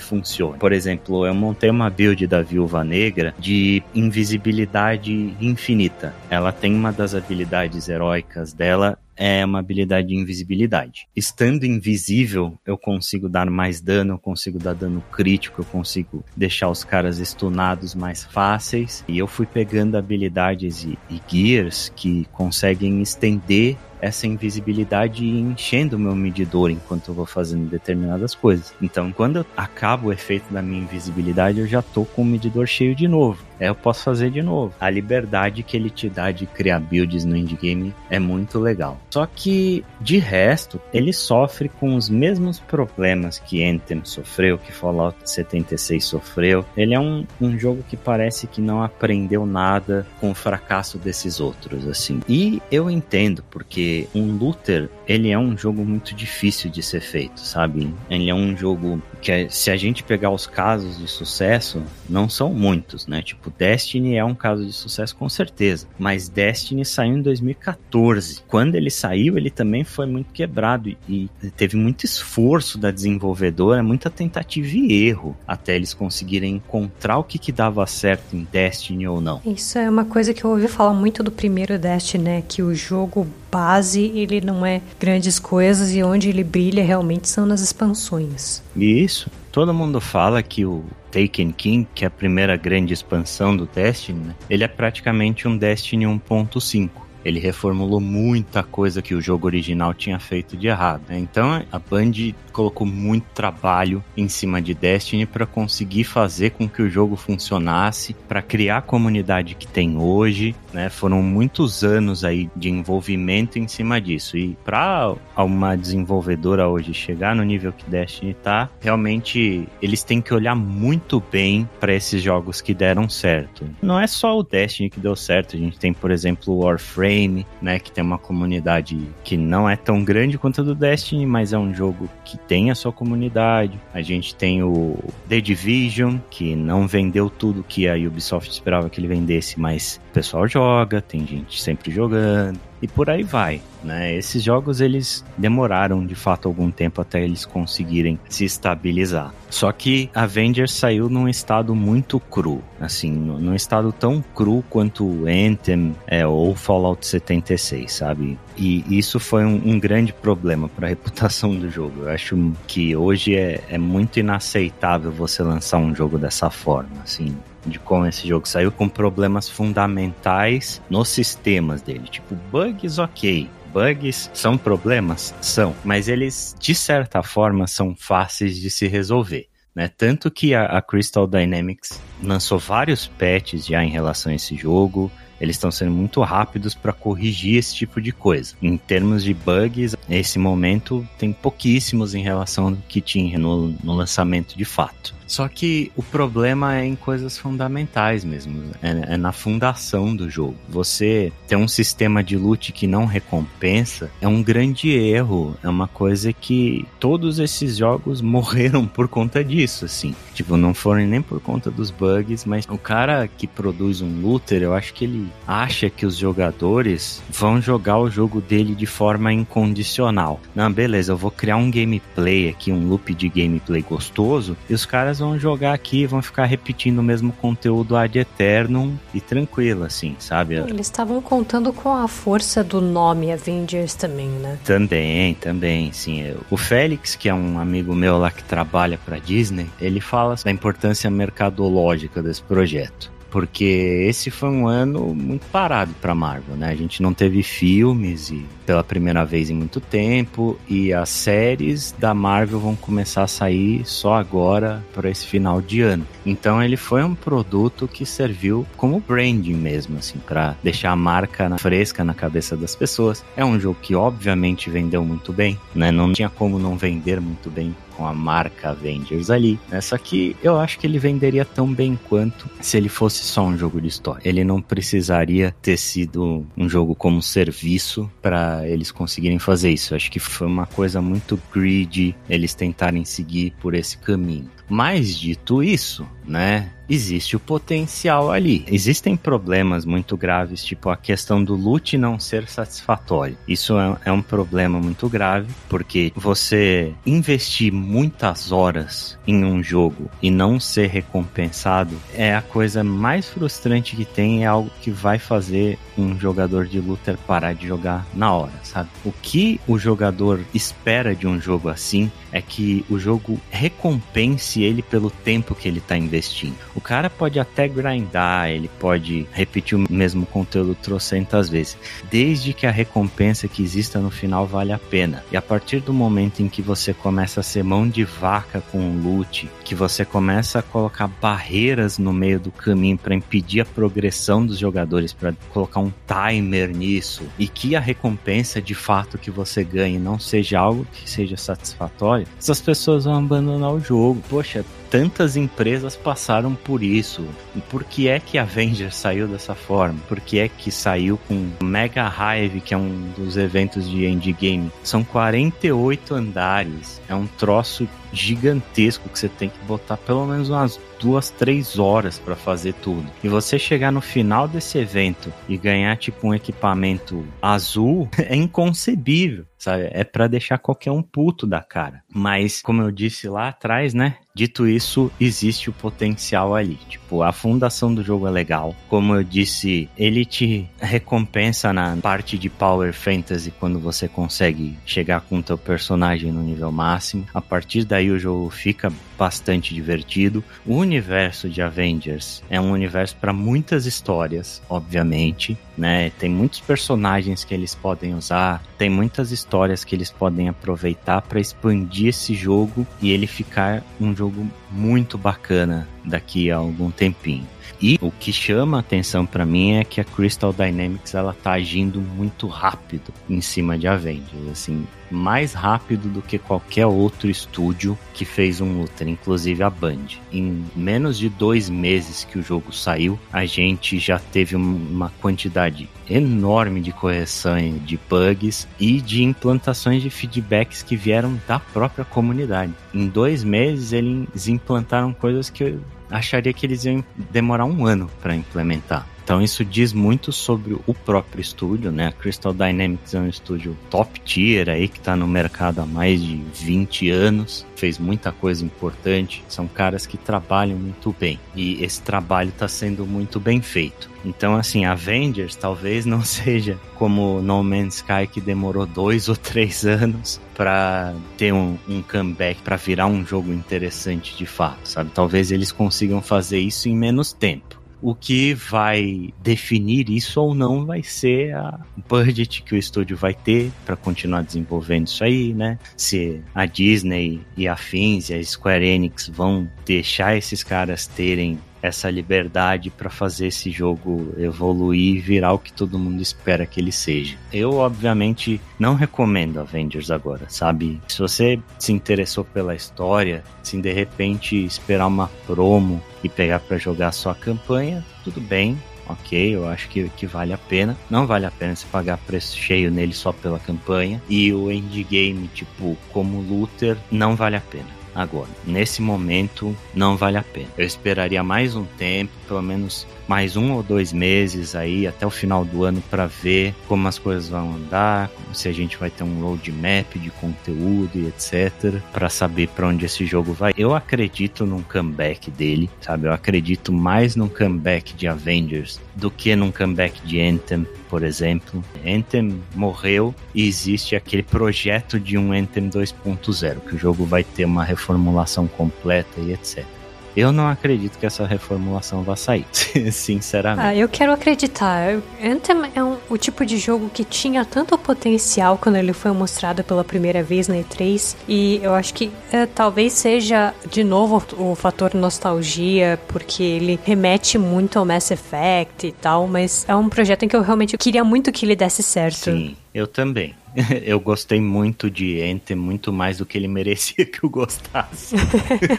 [SPEAKER 1] funcione. Por exemplo, eu montei uma build da Viúva Negra de invisibilidade infinita. Ela tem uma das habilidades heróicas dela é uma habilidade de invisibilidade. Estando invisível, eu consigo dar mais dano, eu consigo dar dano crítico, eu consigo deixar os caras stunados mais fáceis. E eu fui pegando habilidades e, e gears que conseguem estender essa invisibilidade enchendo o meu medidor enquanto eu vou fazendo determinadas coisas. Então, quando eu acabo o efeito da minha invisibilidade, eu já tô com o medidor cheio de novo. É, eu posso fazer de novo. A liberdade que ele te dá de criar builds no endgame é muito legal. Só que, de resto, ele sofre com os mesmos problemas que Anthem sofreu, que Fallout 76 sofreu. Ele é um, um jogo que parece que não aprendeu nada com o fracasso desses outros, assim. E eu entendo, porque um looter, ele é um jogo muito difícil de ser feito, sabe? Ele é um jogo que, se a gente pegar os casos de sucesso, não são muitos, né? Tipo, Destiny é um caso de sucesso com certeza, mas Destiny saiu em 2014. Quando ele saiu, ele também foi muito quebrado e teve muito esforço da desenvolvedora, muita tentativa e erro até eles conseguirem encontrar o que, que dava certo em Destiny ou não.
[SPEAKER 3] Isso é uma coisa que eu ouvi falar muito do primeiro Destiny, né? Que o jogo base ele não é grandes coisas e onde ele brilha realmente são nas expansões.
[SPEAKER 1] Isso. Todo mundo fala que o Taken King, que é a primeira grande expansão do Destiny, né? ele é praticamente um Destiny 1.5 ele reformulou muita coisa que o jogo original tinha feito de errado. Né? Então a Band colocou muito trabalho em cima de Destiny para conseguir fazer com que o jogo funcionasse, para criar a comunidade que tem hoje. Né? Foram muitos anos aí de envolvimento em cima disso. E para uma desenvolvedora hoje chegar no nível que Destiny tá, realmente eles têm que olhar muito bem para esses jogos que deram certo. Não é só o Destiny que deu certo, a gente tem, por exemplo, o Warframe né, que tem uma comunidade que não é tão grande quanto a do Destiny, mas é um jogo que tem a sua comunidade. A gente tem o The Division, que não vendeu tudo que a Ubisoft esperava que ele vendesse, mas o pessoal joga, tem gente sempre jogando e por aí vai, né? Esses jogos eles demoraram de fato algum tempo até eles conseguirem se estabilizar. Só que Avengers saiu num estado muito cru, assim, num estado tão cru quanto Anthem é, ou Fallout 76, sabe? E isso foi um, um grande problema para a reputação do jogo. Eu acho que hoje é, é muito inaceitável você lançar um jogo dessa forma, assim de como esse jogo saiu com problemas fundamentais nos sistemas dele. Tipo, bugs, ok. Bugs são problemas? São. Mas eles, de certa forma, são fáceis de se resolver. Né? Tanto que a, a Crystal Dynamics lançou vários patches já em relação a esse jogo eles estão sendo muito rápidos para corrigir esse tipo de coisa. Em termos de bugs, nesse momento tem pouquíssimos em relação ao que tinha no, no lançamento de fato. Só que o problema é em coisas fundamentais mesmo, é, é, na fundação do jogo. Você ter um sistema de loot que não recompensa é um grande erro, é uma coisa que todos esses jogos morreram por conta disso, assim. Tipo, não foram nem por conta dos bugs, mas o cara que produz um looter, eu acho que ele acha que os jogadores vão jogar o jogo dele de forma incondicional. Não, beleza, eu vou criar um gameplay aqui, um loop de gameplay gostoso, e os caras vão jogar aqui, vão ficar repetindo o mesmo conteúdo ad eternum e tranquilo, assim, sabe?
[SPEAKER 3] Eles estavam contando com a força do nome Avengers também, né?
[SPEAKER 1] Também, também, sim. O Félix, que é um amigo meu lá que trabalha pra Disney, ele fala da importância mercadológica desse projeto porque esse foi um ano muito parado para Marvel, né? A gente não teve filmes e pela primeira vez em muito tempo e as séries da Marvel vão começar a sair só agora para esse final de ano. Então ele foi um produto que serviu como branding mesmo, assim, para deixar a marca fresca na cabeça das pessoas. É um jogo que obviamente vendeu muito bem, né? Não tinha como não vender muito bem com a marca Avengers ali. Né? Só que eu acho que ele venderia tão bem quanto se ele fosse só um jogo de história. Ele não precisaria ter sido um jogo como serviço para eles conseguirem fazer isso. Eu acho que foi uma coisa muito greedy eles tentarem seguir por esse caminho. Mas dito isso, né? Existe o potencial ali. Existem problemas muito graves, tipo a questão do loot não ser satisfatório. Isso é, é um problema muito grave, porque você investir muitas horas em um jogo e não ser recompensado é a coisa mais frustrante que tem, é algo que vai fazer um jogador de luta parar de jogar na hora, sabe? O que o jogador espera de um jogo assim é que o jogo recompense ele pelo tempo que ele está investindo. O cara pode até grindar, ele pode repetir o mesmo conteúdo trocentas vezes, desde que a recompensa que exista no final vale a pena. E a partir do momento em que você começa a ser mão de vaca com o loot, que você começa a colocar barreiras no meio do caminho para impedir a progressão dos jogadores, para colocar um timer nisso, e que a recompensa de fato que você ganhe não seja algo que seja satisfatório, essas pessoas vão abandonar o jogo. Poxa, tantas empresas passaram por isso. E por que é que a Avengers saiu dessa forma? Por que é que saiu com Mega Hive, que é um dos eventos de endgame? São 48 andares. É um troço gigantesco que você tem que botar pelo menos umas duas, três horas para fazer tudo. E você chegar no final desse evento e ganhar tipo um equipamento azul é inconcebível, sabe? É para deixar qualquer um puto da cara. Mas como eu disse lá atrás, né? Dito isso, existe o potencial ali. Tipo, a fundação do jogo é legal. Como eu disse, ele te recompensa na parte de Power Fantasy quando você consegue chegar com o teu personagem no nível máximo. A partir daí o jogo fica bastante divertido. O universo de Avengers é um universo para muitas histórias, obviamente, né? Tem muitos personagens que eles podem usar, tem muitas histórias que eles podem aproveitar para expandir esse jogo e ele ficar um jogo muito bacana daqui a algum tempinho. E o que chama a atenção para mim é que a Crystal Dynamics ela tá agindo muito rápido em cima de Avengers, assim, mais rápido do que qualquer outro estúdio que fez um Luther, inclusive a Band. Em menos de dois meses que o jogo saiu, a gente já teve uma quantidade enorme de correção de bugs e de implantações de feedbacks que vieram da própria comunidade. Em dois meses eles implantaram coisas que acharia que eles iam demorar um ano para implementar. Então isso diz muito sobre o próprio estúdio, né? A Crystal Dynamics é um estúdio top tier aí que está no mercado há mais de 20 anos, fez muita coisa importante, são caras que trabalham muito bem e esse trabalho está sendo muito bem feito. Então, assim, Avengers talvez não seja como No Man's Sky que demorou dois ou três anos para ter um, um comeback, para virar um jogo interessante de fato, sabe? Talvez eles consigam fazer isso em menos tempo. O que vai definir isso ou não vai ser a budget que o estúdio vai ter para continuar desenvolvendo isso aí, né? Se a Disney e afins e a Square Enix vão deixar esses caras terem essa liberdade para fazer esse jogo evoluir e virar o que todo mundo espera que ele seja. Eu, obviamente, não recomendo Avengers agora, sabe? Se você se interessou pela história, se de repente esperar uma promo e pegar para jogar a campanha, tudo bem, ok, eu acho que, que vale a pena. Não vale a pena você pagar preço cheio nele só pela campanha. E o endgame, tipo, como looter, não vale a pena agora. Nesse momento, não vale a pena. Eu esperaria mais um tempo, pelo menos mais um ou dois meses aí, até o final do ano, para ver como as coisas vão andar, se a gente vai ter um roadmap de conteúdo e etc, para saber para onde esse jogo vai. Eu acredito num comeback dele, sabe? Eu acredito mais num comeback de Avengers do que num comeback de Anthem, por exemplo. Anthem morreu e existe aquele projeto de um Anthem 2.0, que o jogo vai ter uma reformulação completa e etc. Eu não acredito que essa reformulação vá sair, sinceramente.
[SPEAKER 3] Ah, eu quero acreditar. Anthem é um, o tipo de jogo que tinha tanto potencial quando ele foi mostrado pela primeira vez na E3. E eu acho que é, talvez seja, de novo, o, o fator nostalgia, porque ele remete muito ao Mass Effect e tal. Mas é um projeto em que eu realmente queria muito que ele desse certo.
[SPEAKER 1] Sim, eu também. eu gostei muito de Anthem, muito mais do que ele merecia que eu gostasse.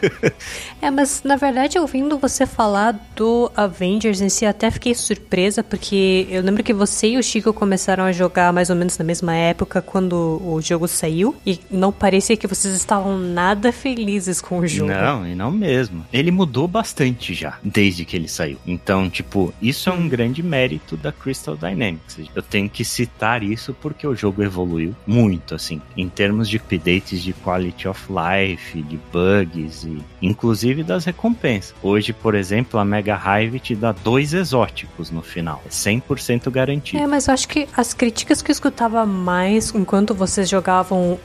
[SPEAKER 3] é, mas na verdade, ouvindo você falar do Avengers em si, até fiquei surpresa, porque eu lembro que você e o Chico começaram a jogar mais ou menos na mesma época quando o jogo saiu, e não parecia que vocês estavam nada felizes com o jogo.
[SPEAKER 1] Não, e não mesmo. Ele mudou bastante já, desde que ele saiu. Então, tipo, isso é um grande mérito da Crystal Dynamics. Eu tenho que citar isso porque o jogo evoluiu muito, assim, em termos de updates de quality of life, de bugs e inclusive das recompensas. Hoje, por exemplo, a Mega Hive te dá dois exóticos no final. É 100% garantido.
[SPEAKER 3] É, mas eu acho que as críticas que eu escutava mais enquanto vocês jogavam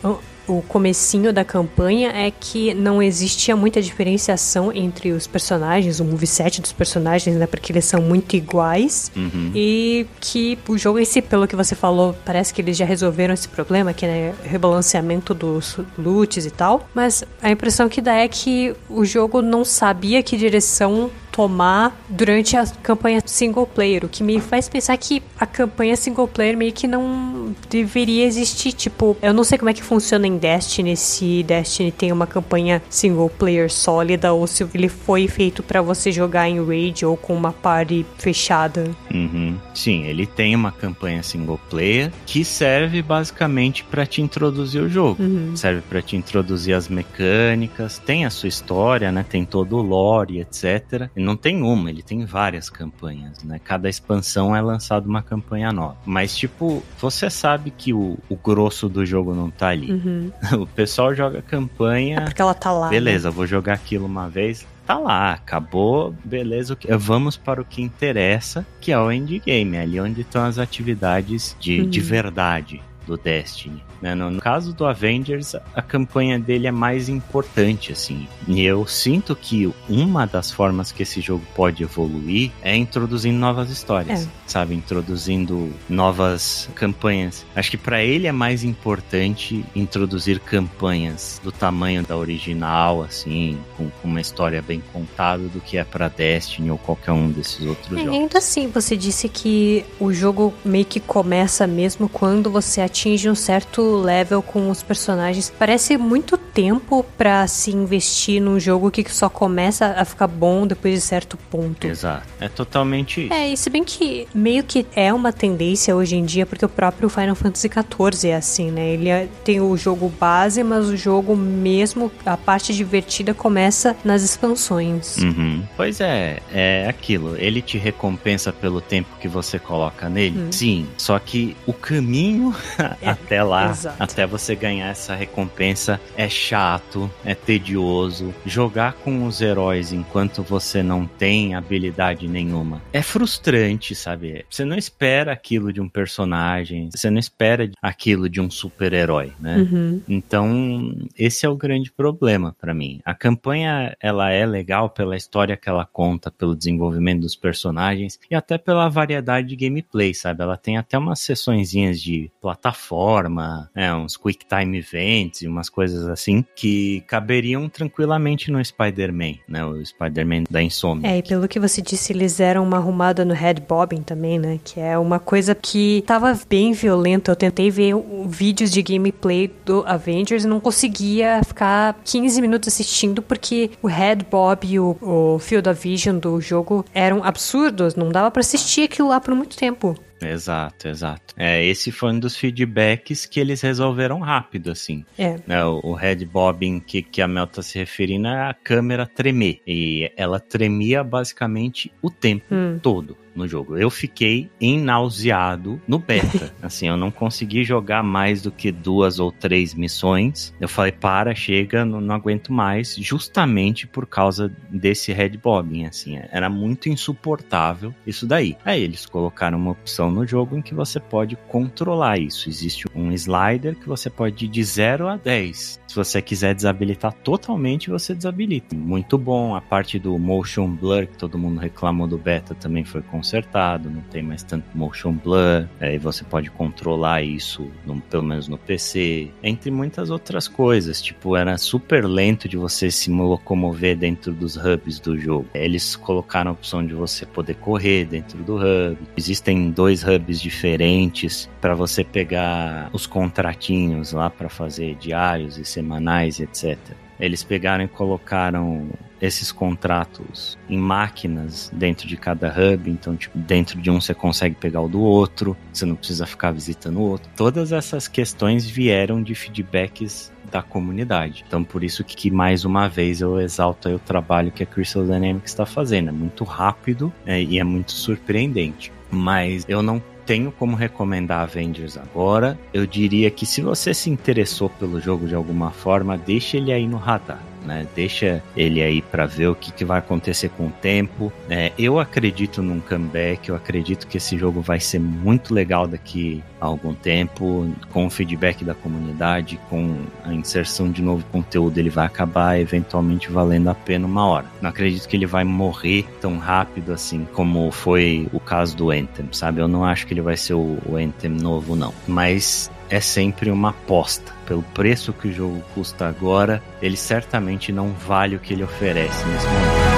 [SPEAKER 3] o comecinho da campanha é que não existia muita diferenciação entre os personagens, o moveset dos personagens, né? Porque eles são muito iguais.
[SPEAKER 1] Uhum.
[SPEAKER 3] E que o jogo em si, pelo que você falou, parece que eles já resolveram esse problema, que é né, rebalanceamento dos loots e tal. Mas a impressão que dá é que o jogo não sabia que direção tomar durante a campanha single player, o que me faz pensar que a campanha single player meio que não deveria existir. Tipo, eu não sei como é que funciona em Destiny, se Destiny tem uma campanha single player sólida ou se ele foi feito para você jogar em raid ou com uma party fechada.
[SPEAKER 1] Uhum. Sim, ele tem uma campanha single player que serve basicamente para te introduzir o jogo.
[SPEAKER 3] Uhum.
[SPEAKER 1] Serve para te introduzir as mecânicas, tem a sua história, né? Tem todo o lore, etc. E não tem uma, ele tem várias campanhas, né? Cada expansão é lançada uma campanha nova. Mas, tipo, você sabe que o, o grosso do jogo não tá ali.
[SPEAKER 3] Uhum.
[SPEAKER 1] o pessoal joga campanha.
[SPEAKER 3] É porque ela tá lá.
[SPEAKER 1] Beleza,
[SPEAKER 3] né?
[SPEAKER 1] vou jogar aquilo uma vez. Tá lá, acabou, beleza. Vamos para o que interessa, que é o endgame, ali onde estão as atividades de,
[SPEAKER 3] Uhum.
[SPEAKER 1] de verdade do Destiny. Né? No, no caso do Avengers, a campanha dele é mais importante, assim. E eu sinto que uma das formas que esse jogo pode evoluir é introduzindo novas histórias,
[SPEAKER 3] É.
[SPEAKER 1] sabe? Introduzindo novas campanhas. Acho que para ele é mais importante introduzir campanhas do tamanho da original, assim, com, com uma história bem contada, do que é para Destiny ou qualquer um desses outros
[SPEAKER 3] É,
[SPEAKER 1] jogos.
[SPEAKER 3] ainda assim, você disse que o jogo meio que começa mesmo quando você atinge um certo level com os personagens. Parece muito tempo pra se investir num jogo que só começa a ficar bom depois de certo ponto.
[SPEAKER 1] Exato. É totalmente isso.
[SPEAKER 3] É, e se bem que meio que é uma tendência hoje em dia, porque o próprio Final Fantasy XIV é assim, né? Ele é- tem o jogo base, mas o jogo mesmo, a parte divertida começa nas expansões.
[SPEAKER 1] Uhum. Pois é, é aquilo. Ele te recompensa pelo tempo que você coloca nele?
[SPEAKER 3] Hum.
[SPEAKER 1] Sim. Só que o caminho
[SPEAKER 3] É,
[SPEAKER 1] até lá,
[SPEAKER 3] exato.
[SPEAKER 1] até você ganhar essa recompensa, é chato, é tedioso. Jogar com os heróis enquanto você não tem habilidade nenhuma é frustrante, sabe? Você não espera aquilo de um personagem, você não espera aquilo de um super-herói, né?
[SPEAKER 3] Uhum.
[SPEAKER 1] Então, esse é o grande problema pra mim. A campanha, ela é legal pela história que ela conta, pelo desenvolvimento dos personagens e até pela variedade de gameplay, sabe? Ela tem até umas sessõezinhas de plataforma, né? uns quick time events e umas coisas assim que caberiam tranquilamente no Spider-Man, né? O Spider-Man da Insomnia.
[SPEAKER 3] É, e pelo que você disse, eles deram uma arrumada no head bobbing também, né? Que é uma coisa que tava bem violenta. Eu tentei ver vídeos de gameplay do Avengers e não conseguia ficar 15 minutos assistindo porque o head bob e o, o field of vision do jogo eram absurdos. Não dava pra assistir aquilo lá por muito tempo.
[SPEAKER 1] Exato, exato. É, esse foi um dos feedbacks que eles resolveram rápido, assim.
[SPEAKER 3] É.
[SPEAKER 1] né, o, o head bobbing que, que a Mel tá se referindo é a câmera tremer. E ela tremia basicamente o tempo
[SPEAKER 3] Hum.
[SPEAKER 1] todo no jogo. Eu fiquei nauseado no beta. assim, eu não consegui jogar mais do que duas ou três missões. Eu falei, para, chega, não, não aguento mais, justamente por causa desse head bobbing, assim. Era muito insuportável isso daí. Aí eles colocaram uma opção no jogo em que você pode controlar isso. Existe um slider que você pode ir de 0 a 10. Se você quiser desabilitar totalmente, você desabilita. Muito bom. A parte do motion blur, que todo mundo reclamou do beta, também foi consertado, não tem mais tanto motion blur, aí você pode controlar isso, no, pelo menos no PC, entre muitas outras coisas. Tipo, era super lento de você se locomover dentro dos hubs do jogo. Eles colocaram a opção de você poder correr dentro do hub. Existem dois hubs diferentes para você pegar os contratinhos lá para fazer diários e semanais, etc. Eles pegaram e colocaram esses contratos em máquinas dentro de cada hub, então tipo, dentro de um você consegue pegar o do outro, você não precisa ficar visitando o outro. Todas essas questões vieram de feedbacks da comunidade. Então por isso que, que mais uma vez eu exalto o trabalho que a Crystal Dynamics está fazendo. É muito rápido é, e é muito surpreendente. Mas eu não tenho como recomendar Avengers agora. Eu diria que se você se interessou pelo jogo de alguma forma, deixe ele aí no radar né? Deixa ele aí para ver o que, que, vai acontecer com o tempo. É, eu acredito num comeback, eu acredito que esse jogo vai ser muito legal daqui a algum tempo, com o feedback da comunidade, com a inserção de novo conteúdo, ele vai acabar eventualmente valendo a pena uma hora. Não acredito que ele vai morrer tão rápido assim como foi o caso do Anthem, sabe? Eu não acho que ele vai ser o, o Anthem novo, não. Mas é sempre uma aposta. Pelo preço que o jogo custa agora, ele certamente não vale o que ele oferece nesse momento.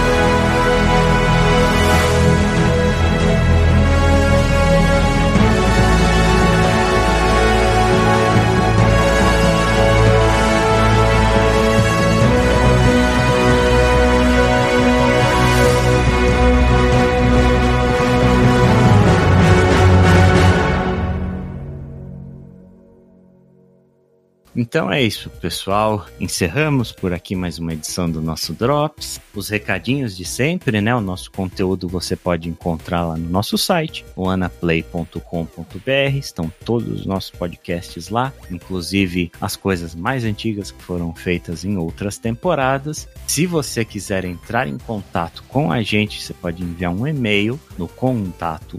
[SPEAKER 1] Então é isso, pessoal. Encerramos por aqui mais uma edição do nosso Drops. Os recadinhos de sempre, né? O nosso conteúdo você pode encontrar lá no nosso site, anaplay.com.br. Estão todos os nossos podcasts lá, inclusive as coisas mais antigas que foram feitas em outras temporadas. Se você quiser entrar em contato com a gente, você pode enviar um e-mail no contato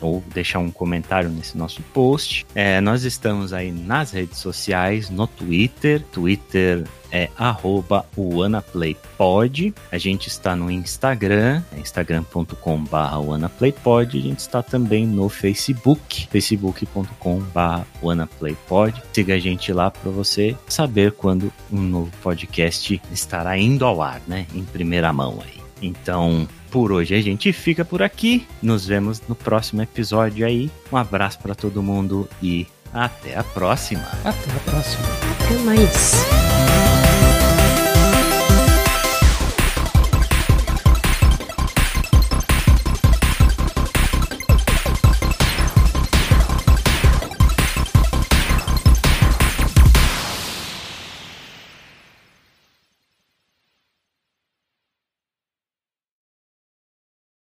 [SPEAKER 1] ou deixar um comentário nesse nosso post é, nós estamos aí nas redes sociais, no Twitter, Twitter é arroba uanaplaypod. A gente está no Instagram, é instagram.com.br uanaplaypod. A gente está também no Facebook, facebook.com.br uanaplaypod. Siga a gente lá para você saber quando um novo podcast estará indo ao ar, né? Em primeira mão aí. Então, por hoje a gente fica por aqui. Nos vemos no próximo episódio aí. Um abraço para todo mundo e até a próxima.
[SPEAKER 2] Até a próxima.
[SPEAKER 3] Até mais.